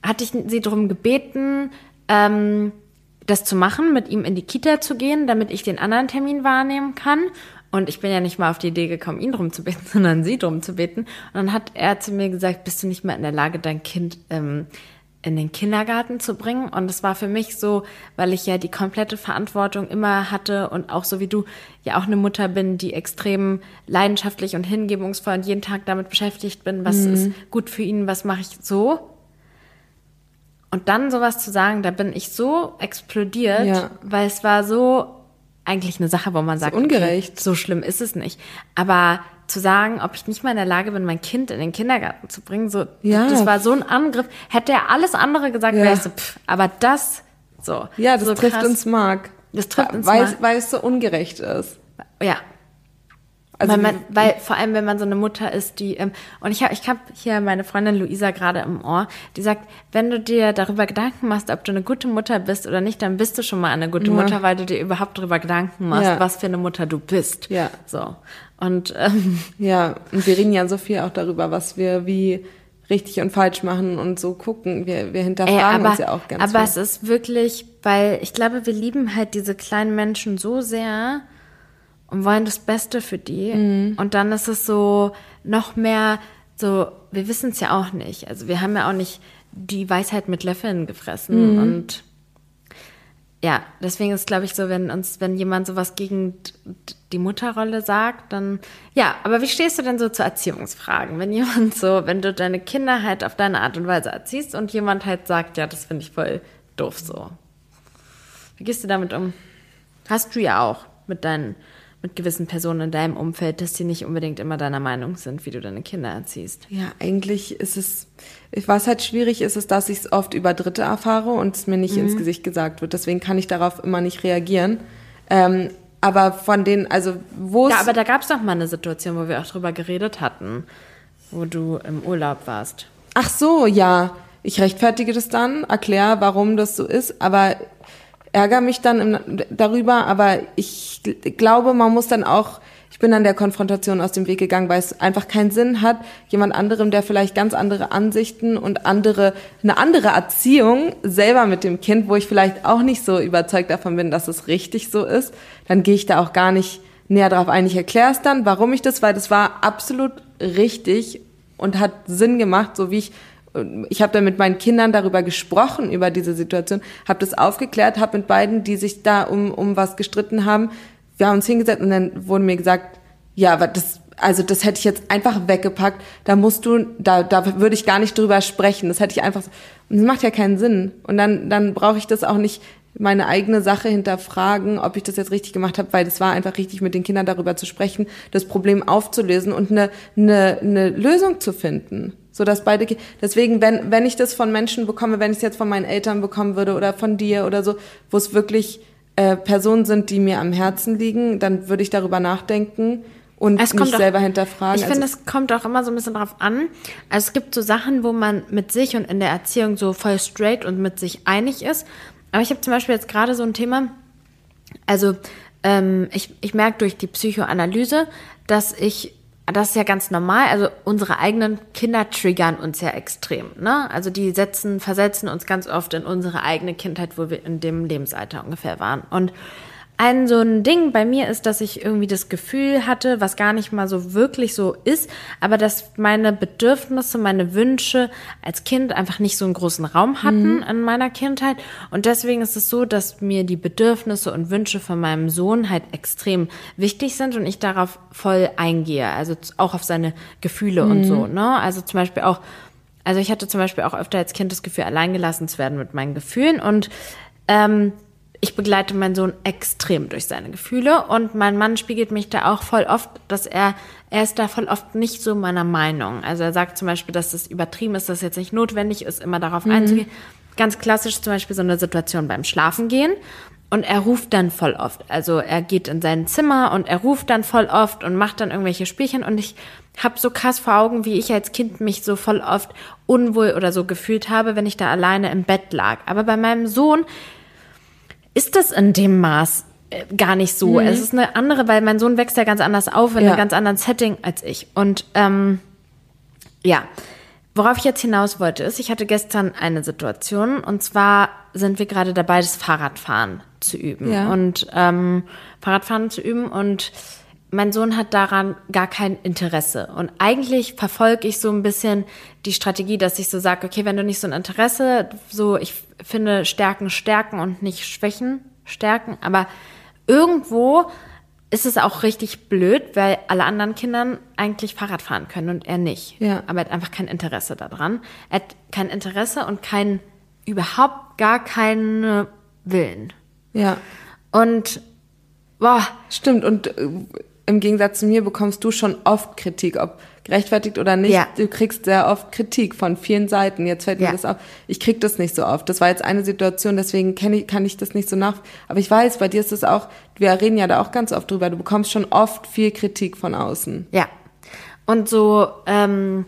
hatte ich sie darum gebeten, ähm, das zu machen, mit ihm in die Kita zu gehen, damit ich den anderen Termin wahrnehmen kann. Und ich bin ja nicht mal auf die Idee gekommen, ihn drum zu beten, sondern sie drum zu beten. Und dann hat er zu mir gesagt, bist du nicht mehr in der Lage, dein Kind ähm, in den Kindergarten zu bringen. Und es war für mich so, weil ich ja die komplette Verantwortung immer hatte und auch so wie du ja auch eine Mutter bin, die extrem leidenschaftlich und hingebungsvoll und jeden Tag damit beschäftigt bin, was mhm. ist gut für ihn, was mache ich so. Und dann sowas zu sagen, da bin ich so explodiert, ja. weil es war so eigentlich eine Sache, wo man sagt, ungerecht. Okay, so schlimm ist es nicht. Aber zu sagen, ob ich nicht mal in der Lage bin, mein Kind in den Kindergarten zu bringen, so, ja. das war so ein Angriff. Hätte er alles andere gesagt, ja. wäre ich so, pff, aber das, so. Ja, das so trifft krass. uns Mark. Das trifft uns weil, Mark. Weil es so ungerecht ist. Ja, also weil, man, weil vor allem, wenn man so eine Mutter ist, die ähm, und ich habe ich hab hier meine Freundin Luisa gerade im Ohr, die sagt, wenn du dir darüber Gedanken machst, ob du eine gute Mutter bist oder nicht, dann bist du schon mal eine gute ja. Mutter, weil du dir überhaupt darüber Gedanken machst, ja. was für eine Mutter du bist. Ja. So und ähm, ja und wir reden ja so viel auch darüber, was wir wie richtig und falsch machen und so gucken. Wir, wir hinterfragen Ey, aber, uns ja auch ganz Aber viel. es ist wirklich, weil ich glaube, wir lieben halt diese kleinen Menschen so sehr und wollen das Beste für die. Mhm. Und dann ist es so noch mehr so, wir wissen es ja auch nicht. Also wir haben ja auch nicht die Weisheit mit Löffeln gefressen mhm. und ja, deswegen ist glaube ich so, wenn uns, wenn jemand sowas gegen die Mutterrolle sagt, dann ja, aber wie stehst du denn so zu Erziehungsfragen? Wenn jemand so, wenn du deine Kinder halt auf deine Art und Weise erziehst und jemand halt sagt, ja, das finde ich voll doof so. Wie gehst du damit um? Hast du ja auch mit deinen mit gewissen Personen in deinem Umfeld, dass die nicht unbedingt immer deiner Meinung sind, wie du deine Kinder erziehst. Ja, eigentlich ist es, was halt schwierig ist, ist, dass ich es oft über Dritte erfahre und es mir nicht mhm. ins Gesicht gesagt wird. Deswegen kann ich darauf immer nicht reagieren. Ähm, aber von den, also wo Ja, aber da gab es doch mal eine Situation, wo wir auch drüber geredet hatten, wo du im Urlaub warst. Ach so, ja. Ich rechtfertige das dann, erkläre, warum das so ist, aber ärgere mich dann im, darüber, aber ich glaube, man muss dann auch, ich bin dann der Konfrontation aus dem Weg gegangen, weil es einfach keinen Sinn hat, jemand anderem, der vielleicht ganz andere Ansichten und andere, eine andere Erziehung selber mit dem Kind, wo ich vielleicht auch nicht so überzeugt davon bin, dass es richtig so ist, dann gehe ich da auch gar nicht näher drauf ein. Ich erkläre es dann, warum ich das, weil das war absolut richtig und hat Sinn gemacht, so wie ich ich habe dann mit meinen Kindern darüber gesprochen, über diese Situation, habe das aufgeklärt, habe mit beiden, die sich da um, um was gestritten haben, wir haben uns hingesetzt und dann wurde mir gesagt, ja, aber das, also das hätte ich jetzt einfach weggepackt, da musst du, da, da würde ich gar nicht drüber sprechen, das hätte ich einfach, das macht ja keinen Sinn. Und dann, dann brauche ich das auch nicht meine eigene Sache hinterfragen, ob ich das jetzt richtig gemacht habe, weil das war einfach richtig, mit den Kindern darüber zu sprechen, das Problem aufzulösen und eine, eine, eine Lösung zu finden. So dass beide, deswegen, wenn, wenn ich das von Menschen bekomme, wenn ich es jetzt von meinen Eltern bekommen würde oder von dir oder so, wo es wirklich äh, Personen sind, die mir am Herzen liegen, dann würde ich darüber nachdenken und es mich selber hinterfragen. Ich also finde, es kommt auch immer so ein bisschen drauf an. Also es gibt so Sachen, wo man mit sich und in der Erziehung so voll straight und mit sich einig ist. Aber ich habe zum Beispiel jetzt gerade so ein Thema, also ähm, ich, ich merke durch die Psychoanalyse, dass ich, das ist ja ganz normal, also unsere eigenen Kinder triggern uns ja extrem. Ne? Also die setzen, versetzen uns ganz oft in unsere eigene Kindheit, wo wir in dem Lebensalter ungefähr waren. Und ein so ein Ding bei mir ist, dass ich irgendwie das Gefühl hatte, was gar nicht mal so wirklich so ist, aber dass meine Bedürfnisse, meine Wünsche als Kind einfach nicht so einen großen Raum hatten mhm. in meiner Kindheit. Und deswegen ist es so, dass mir die Bedürfnisse und Wünsche von meinem Sohn halt extrem wichtig sind und ich darauf voll eingehe. Also auch auf seine Gefühle mhm. und so, ne? Also zum Beispiel auch, also ich hatte zum Beispiel auch öfter als Kind das Gefühl, alleingelassen zu werden mit meinen Gefühlen und ähm, ich begleite meinen Sohn extrem durch seine Gefühle und mein Mann spiegelt mich da auch voll oft, dass er, er ist da voll oft nicht so meiner Meinung. Also er sagt zum Beispiel, dass es übertrieben ist, dass es jetzt nicht notwendig ist, immer darauf mhm. einzugehen. Ganz klassisch zum Beispiel so eine Situation beim Schlafengehen. Und er ruft dann voll oft. Also er geht in sein Zimmer und er ruft dann voll oft und macht dann irgendwelche Spielchen. Und ich habe so krass vor Augen, wie ich als Kind mich so voll oft unwohl oder so gefühlt habe, wenn ich da alleine im Bett lag. Aber bei meinem Sohn ist das in dem Maß äh, gar nicht so. Mhm. Es ist eine andere, weil mein Sohn wächst ja ganz anders auf in ja. einem ganz anderen Setting als ich. Und ähm, ja, worauf ich jetzt hinaus wollte, ist, ich hatte gestern eine Situation und zwar sind wir gerade dabei, das Fahrradfahren zu üben ja. und ähm, Fahrradfahren zu üben und mein Sohn hat daran gar kein Interesse. Und eigentlich verfolge ich so ein bisschen die Strategie, dass ich so sage, okay, wenn du nicht so ein Interesse, so ich finde Stärken stärken und nicht Schwächen stärken, aber irgendwo ist es auch richtig blöd, weil alle anderen Kindern eigentlich Fahrrad fahren können und er nicht. Ja. Aber er hat einfach kein Interesse daran. Er hat kein Interesse und kein, überhaupt gar keinen Willen. Ja. Und, boah. Stimmt, und äh, im Gegensatz zu mir bekommst du schon oft Kritik, ob gerechtfertigt oder nicht. Ja. Du kriegst sehr oft Kritik von vielen Seiten. Jetzt fällt mir ja. das auf. Ich krieg das nicht so oft. Das war jetzt eine Situation, deswegen ich, kann ich das nicht so nach. Aber ich weiß, bei dir ist es auch, wir reden ja da auch ganz oft drüber. Du bekommst schon oft viel Kritik von außen. Ja. Und so, ähm,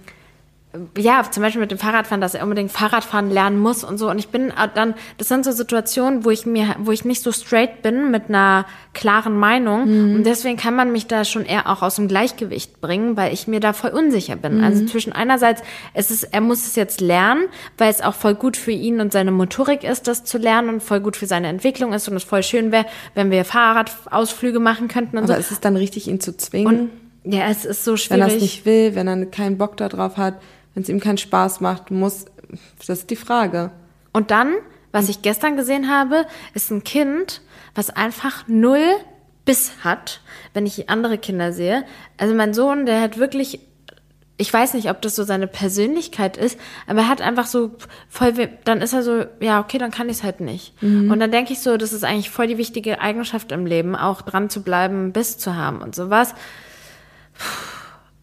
ja, zum Beispiel mit dem Fahrradfahren, dass er unbedingt Fahrradfahren lernen muss und so. Und ich bin dann, das sind so Situationen, wo ich mir, wo ich nicht so straight bin mit einer klaren Meinung. Mhm. Und deswegen kann man mich da schon eher auch aus dem Gleichgewicht bringen, weil ich mir da voll unsicher bin. Mhm. Also zwischen einerseits, es ist, er muss es jetzt lernen, weil es auch voll gut für ihn und seine Motorik ist, das zu lernen und voll gut für seine Entwicklung ist und es voll schön wäre, wenn wir Fahrradausflüge machen könnten und Aber so. ist es dann richtig, ihn zu zwingen? Und ja, es ist so schwierig. Wenn er es nicht will, wenn er keinen Bock darauf hat wenn es ihm keinen Spaß macht, muss, das ist die Frage. Und dann, was ich gestern gesehen habe, ist ein Kind, was einfach null Biss hat, wenn ich andere Kinder sehe. Also mein Sohn, der hat wirklich ich weiß nicht, ob das so seine Persönlichkeit ist, aber er hat einfach so voll, dann ist er so, ja, okay, dann kann ich es halt nicht. Mhm. Und dann denke ich so, das ist eigentlich voll die wichtige Eigenschaft im Leben, auch dran zu bleiben, Biss zu haben und sowas. Puh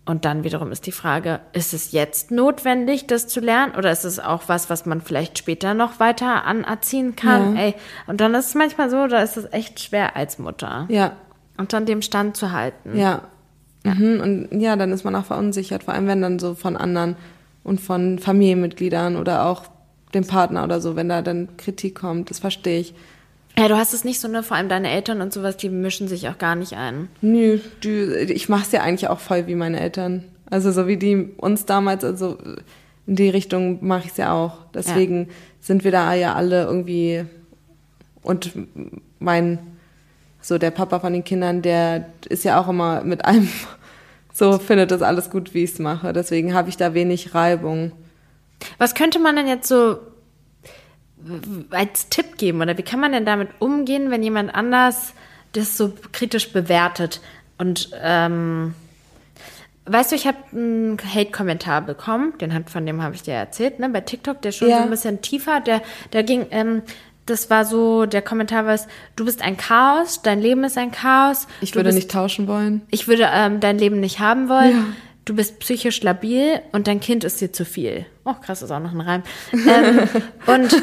und dann wiederum ist die Frage, ist es jetzt notwendig, das zu lernen? Oder ist es auch was, was man vielleicht später noch weiter anerziehen kann? Ja. Ey, und dann ist es manchmal so, da ist es echt schwer als Mutter. Ja. Und dann dem Stand zu halten. Ja. ja. Mhm. Und ja, dann ist man auch verunsichert, vor allem wenn dann so von anderen und von Familienmitgliedern oder auch dem Partner oder so, wenn da dann Kritik kommt, das verstehe ich. Ja, du hast es nicht so, ne? Vor allem deine Eltern und sowas, die mischen sich auch gar nicht ein. Nö, du, ich mach's ja eigentlich auch voll wie meine Eltern. Also so wie die uns damals, also in die Richtung mache ich's ja auch. Deswegen ja. sind wir da ja alle irgendwie und mein so der Papa von den Kindern, der ist ja auch immer mit allem so findet das alles gut, wie ich's mache. Deswegen habe ich da wenig Reibung. Was könnte man denn jetzt so als Tipp geben oder wie kann man denn damit umgehen, wenn jemand anders das so kritisch bewertet? Und ähm, weißt du, ich habe einen Hate-Kommentar bekommen, den hat, von dem habe ich dir erzählt, ne, bei TikTok, der schon ja. so ein bisschen tiefer, der, der ging, ähm, das war so, der Kommentar war, du bist ein Chaos, dein Leben ist ein Chaos. Ich würde bist, nicht tauschen wollen. Ich würde ähm, dein Leben nicht haben wollen. Ja. Du bist psychisch labil und dein Kind ist dir zu viel. Oh, krass, ist auch noch ein Reim. ähm, und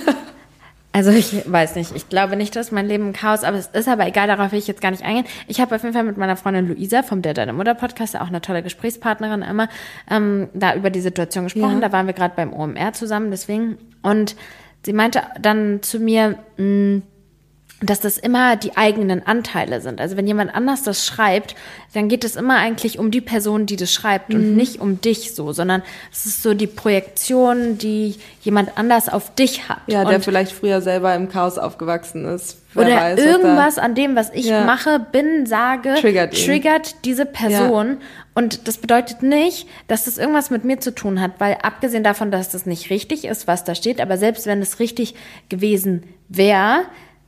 also ich weiß nicht, ich glaube nicht, dass mein Leben ein Chaos, aber es ist aber egal, darauf will ich jetzt gar nicht eingehen. Ich habe auf jeden Fall mit meiner Freundin Luisa vom Der Deine Mutter Podcast, auch eine tolle Gesprächspartnerin immer, ähm, da über die Situation gesprochen. Ja. Da waren wir gerade beim OMR zusammen, deswegen. Und sie meinte dann zu mir, mh, mm, dass das immer die eigenen Anteile sind. Also wenn jemand anders das schreibt, dann geht es immer eigentlich um die Person, die das schreibt mhm. und nicht um dich so, sondern es ist so die Projektion, die jemand anders auf dich hat. Ja, der und vielleicht früher selber im Chaos aufgewachsen ist. Wer oder weiß, irgendwas an dem, was ich ja. mache, bin, sage, triggert, triggert diese Person. Ja. Und das bedeutet nicht, dass das irgendwas mit mir zu tun hat, weil abgesehen davon, dass das nicht richtig ist, was da steht, aber selbst wenn es richtig gewesen wäre,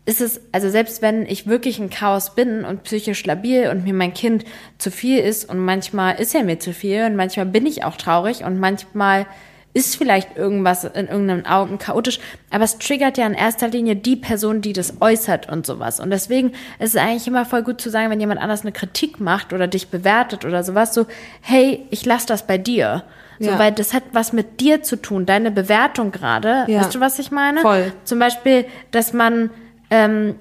ist es, also selbst wenn ich wirklich ein Chaos bin und psychisch labil und mir mein Kind zu viel ist und manchmal ist er mir zu viel und manchmal bin ich auch traurig und manchmal ist vielleicht irgendwas in irgendeinen Augen chaotisch, aber es triggert ja in erster Linie die Person, die das äußert und sowas. Und deswegen ist es eigentlich immer voll gut zu sagen, wenn jemand anders eine Kritik macht oder dich bewertet oder sowas, so, hey, ich lass das bei dir. So, ja. weil das hat was mit dir zu tun, deine Bewertung gerade. Ja. Weißt du, was ich meine? Voll. Zum Beispiel, dass man ähm,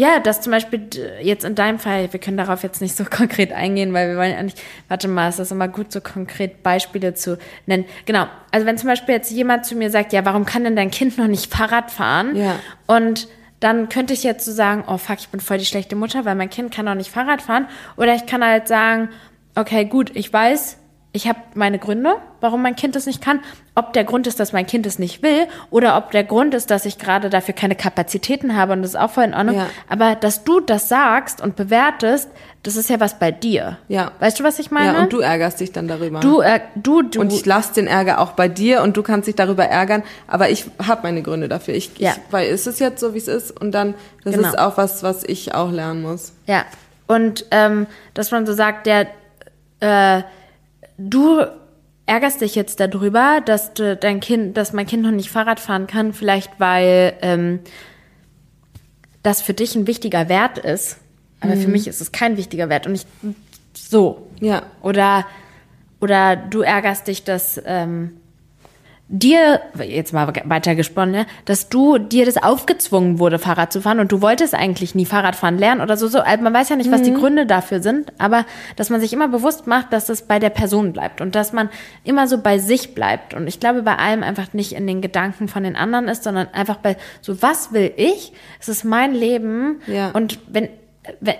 ja, dass zum Beispiel jetzt in deinem Fall, wir können darauf jetzt nicht so konkret eingehen, weil wir wollen eigentlich, warte mal, es ist immer gut, so konkret Beispiele zu nennen. Genau, also wenn zum Beispiel jetzt jemand zu mir sagt, ja, warum kann denn dein Kind noch nicht Fahrrad fahren? Ja. Und dann könnte ich jetzt so sagen, oh fuck, ich bin voll die schlechte Mutter, weil mein Kind kann noch nicht Fahrrad fahren. Oder ich kann halt sagen, okay, gut, ich weiß, ich habe meine Gründe, warum mein Kind es nicht kann. Ob der Grund ist, dass mein Kind es nicht will oder ob der Grund ist, dass ich gerade dafür keine Kapazitäten habe und das ist auch voll in Ordnung. Ja. Aber dass du das sagst und bewertest, das ist ja was bei dir. Ja. Weißt du, was ich meine? Ja, und du ärgerst dich dann darüber. Du, äh, du, du. Und ich lasse den Ärger auch bei dir und du kannst dich darüber ärgern, aber ich habe meine Gründe dafür. Ich, ja. ich, weil ist es jetzt so, wie es ist und dann, das genau. ist auch was, was ich auch lernen muss. Ja. Und ähm, dass man so sagt, der, äh, du ärgerst dich jetzt darüber, dass du dein Kind, dass mein Kind noch nicht Fahrrad fahren kann, vielleicht weil ähm, das für dich ein wichtiger Wert ist. Aber mhm. für mich ist es kein wichtiger Wert. Und ich so. Ja. Oder, oder du ärgerst dich, dass ähm, dir, jetzt mal weiter gesponnen, ne, dass du dir das aufgezwungen wurde, Fahrrad zu fahren und du wolltest eigentlich nie Fahrradfahren lernen oder so. so. Also man weiß ja nicht, was mhm. die Gründe dafür sind, aber dass man sich immer bewusst macht, dass es bei der Person bleibt und dass man immer so bei sich bleibt. Und ich glaube, bei allem einfach nicht in den Gedanken von den anderen ist, sondern einfach bei so, was will ich? Es ist mein Leben. Ja. Und wenn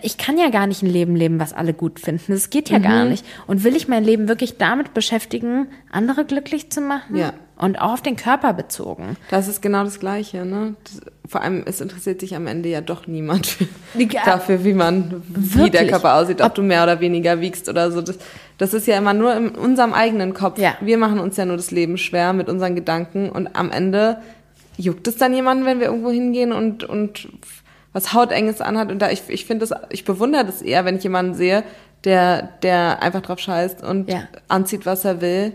ich kann ja gar nicht ein Leben leben, was alle gut finden. Das geht ja mhm. gar nicht. Und will ich mein Leben wirklich damit beschäftigen, andere glücklich zu machen? Ja. Und auch auf den Körper bezogen. Das ist genau das Gleiche, ne? vor allem, es interessiert sich am Ende ja doch niemand dafür, wie man, Wirklich? wie der Körper aussieht, ob, ob, du mehr oder weniger wiegst oder so. Das, das ist ja immer nur in unserem eigenen Kopf. Ja. Wir machen uns ja nur das Leben schwer mit unseren Gedanken und am Ende juckt es dann jemanden, wenn wir irgendwo hingehen und, und was Hautenges anhat. Und da ich, ich finde das, ich bewundere das eher, wenn ich jemanden sehe, der, der einfach drauf scheißt und ja. anzieht, was er will.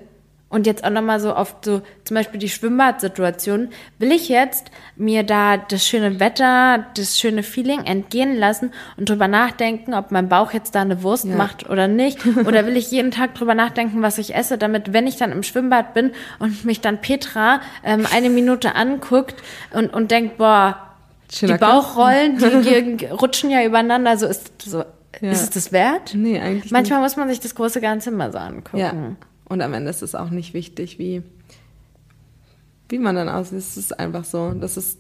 Und jetzt auch nochmal so auf so zum Beispiel die Schwimmbadsituation. Will ich jetzt mir da das schöne Wetter, das schöne Feeling entgehen lassen und drüber nachdenken, ob mein Bauch jetzt da eine Wurst ja. macht oder nicht? Oder will ich jeden Tag drüber nachdenken, was ich esse, damit, wenn ich dann im Schwimmbad bin und mich dann Petra ähm, eine Minute anguckt und, und denkt, boah, Schöner die Bauchrollen, die rutschen ja übereinander. So ist so. Ja. Ist es das wert? Nee, eigentlich Manchmal nicht. muss man sich das große Ganze immer so angucken. Ja. Und am Ende ist es auch nicht wichtig, wie, wie man dann aussieht. Es ist einfach so. Das ist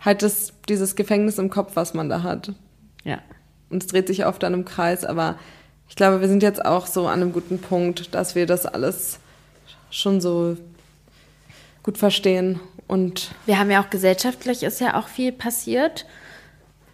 halt das, dieses Gefängnis im Kopf, was man da hat. Ja. Und es dreht sich oft an einem Kreis, aber ich glaube, wir sind jetzt auch so an einem guten Punkt, dass wir das alles schon so gut verstehen und wir haben ja auch gesellschaftlich ist ja auch viel passiert,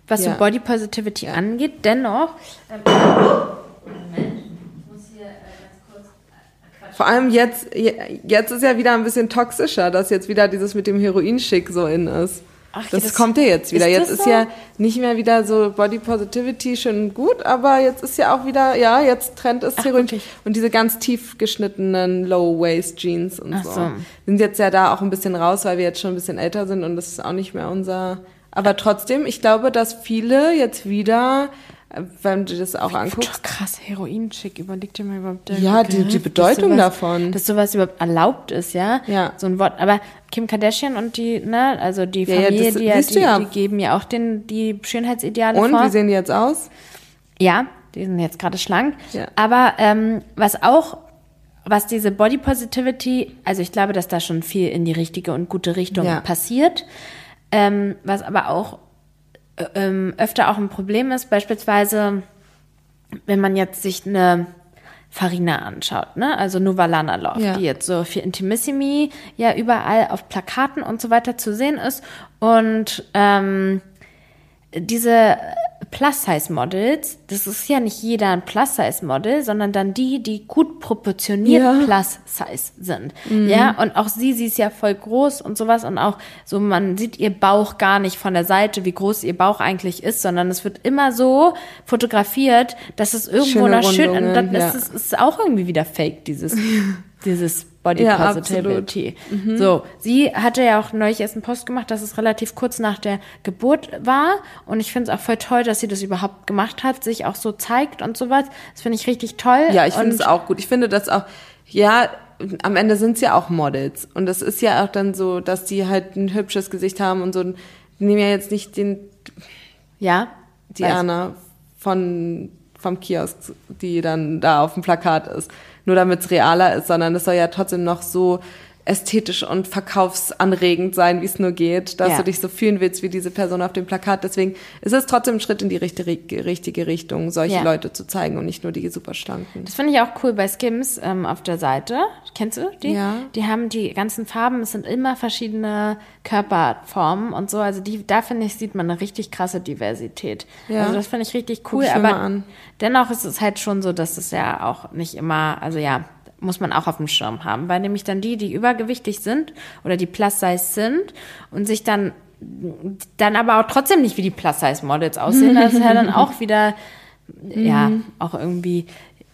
was ja. so Body Positivity ja. angeht. Dennoch. Ähm, Moment, ich muss hier äh, ganz kurz. Äh, Quatsch, vor allem jetzt, jetzt ist ja wieder ein bisschen toxischer, dass jetzt wieder dieses mit dem Heroin-Schick so in ist. Ach, das, das, kommt ja jetzt wieder. Ist jetzt ist so? ja nicht mehr wieder so Body Positivity schön gut, aber jetzt ist ja auch wieder, ja, jetzt Trend ist Heroin. Okay. Und diese ganz tief geschnittenen Low-Waist-Jeans und so. so. Sind jetzt ja da auch ein bisschen raus, weil wir jetzt schon ein bisschen älter sind und das ist auch nicht mehr unser. Aber trotzdem, ich glaube, dass viele jetzt wieder wenn du das auch anguckst. Krass, Heroin-Schick, überleg dir mal überhaupt. Ja, die, die Bedeutung dass sowas, davon. Dass sowas überhaupt erlaubt ist, ja? Ja. So ein Wort. Aber Kim Kardashian und die, ne, also die Familie, ja, das, die, die, ja. die, geben ja auch den, die Schönheitsideale und, vor. Und, wie sehen die jetzt aus? Ja, die sind jetzt gerade schlank. Ja. Aber ähm, was auch was diese Body Positivity, also ich glaube, dass da schon viel in die richtige und gute Richtung ja. passiert. Ähm, was aber auch ähm, öfter auch ein Problem ist, beispielsweise, wenn man jetzt sich eine Farina anschaut, ne? Also Novalana Love, ja. die jetzt so für Intimissimi ja überall auf Plakaten und so weiter zu sehen ist. Und ähm, diese Plus-Size-Models, das ist ja nicht jeder ein Plus-Size-Model, sondern dann die, die gut proportioniert ja. Plus-Size sind. Mhm. Ja, und auch sie, sie ist ja voll groß und sowas und auch so, man sieht ihr Bauch gar nicht von der Seite, wie groß ihr Bauch eigentlich ist, sondern es wird immer so fotografiert, dass es irgendwo Schöne noch schön, und dann ja. ist es ist auch irgendwie wieder fake, dieses, dieses Body ja, Positivity. Mhm. So, sie hatte ja auch neulich erst einen Post gemacht, dass es relativ kurz nach der Geburt war. Und ich finde es auch voll toll, dass sie das überhaupt gemacht hat, sich auch so zeigt und sowas. Das finde ich richtig toll. Ja, ich finde es auch gut. Ich finde das auch, ja, am Ende sind es ja auch Models. Und es ist ja auch dann so, dass die halt ein hübsches Gesicht haben und so. Die nehmen ja jetzt nicht den. Ja. Diana von, vom Kiosk, die dann da auf dem Plakat ist nur damit es realer ist, sondern es soll ja trotzdem noch so ästhetisch und verkaufsanregend sein, wie es nur geht, dass ja. du dich so fühlen willst wie diese Person auf dem Plakat. Deswegen ist es trotzdem ein Schritt in die richtige, richtige Richtung, solche ja. Leute zu zeigen und nicht nur die super schlanken. Das finde ich auch cool bei Skims ähm, auf der Seite. Kennst du die? Ja. Die haben die ganzen Farben, es sind immer verschiedene Körperformen und so. Also die, da finde ich, sieht man eine richtig krasse Diversität. Ja. Also das finde ich richtig cool. Ich aber dennoch ist es halt schon so, dass es ja auch nicht immer, also ja, muss man auch auf dem Schirm haben, weil nämlich dann die, die übergewichtig sind oder die Plus-Size sind und sich dann dann aber auch trotzdem nicht wie die Plus-Size-Models aussehen, das ist ja dann auch wieder, ja, mhm. auch irgendwie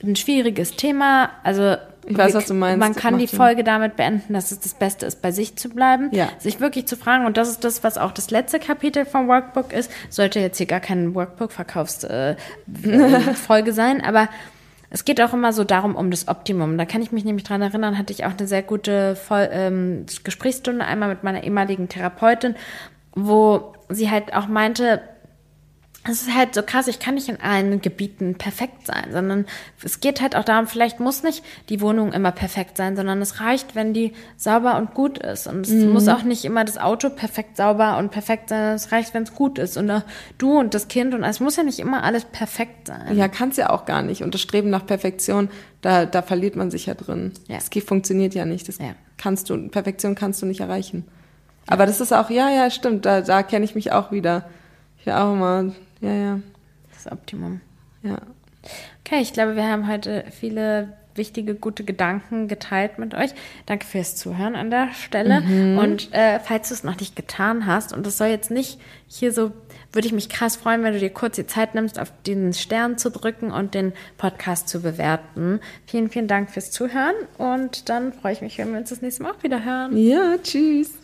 ein schwieriges Thema. Also ich weiß, was du meinst. Man kann die Folge Sinn. damit beenden, dass es das Beste ist, bei sich zu bleiben, ja. sich wirklich zu fragen. Und das ist das, was auch das letzte Kapitel vom Workbook ist. Sollte jetzt hier gar kein Workbook-Verkaufsfolge äh, sein, aber es geht auch immer so darum, um das Optimum. Da kann ich mich nämlich dran erinnern, hatte ich auch eine sehr gute Voll ähm, Gesprächsstunde einmal mit meiner ehemaligen Therapeutin, wo sie halt auch meinte, es ist halt so krass, ich kann nicht in allen Gebieten perfekt sein, sondern es geht halt auch darum, vielleicht muss nicht die Wohnung immer perfekt sein, sondern es reicht, wenn die sauber und gut ist. Und es mhm. muss auch nicht immer das Auto perfekt sauber und perfekt sein, es reicht, wenn es gut ist. Und auch du und das Kind und es muss ja nicht immer alles perfekt sein. Ja, kann es ja auch gar nicht. Und das Streben nach Perfektion, da, da verliert man sich ja drin. Ja. Das funktioniert ja nicht. Das ja. kannst du, Perfektion kannst du nicht erreichen. Ja. Aber das ist auch, ja, ja, stimmt, da, da kenne ich mich auch wieder. Ich auch immer ja, ja. Das Optimum. Ja. Okay, ich glaube, wir haben heute viele wichtige, gute Gedanken geteilt mit euch. Danke fürs Zuhören an der Stelle. Mhm. Und äh, falls du es noch nicht getan hast, und das soll jetzt nicht hier so, würde ich mich krass freuen, wenn du dir kurz die Zeit nimmst, auf den Stern zu drücken und den Podcast zu bewerten. Vielen, vielen Dank fürs Zuhören und dann freue ich mich, wenn wir uns das nächste Mal auch wieder hören. Ja, tschüss.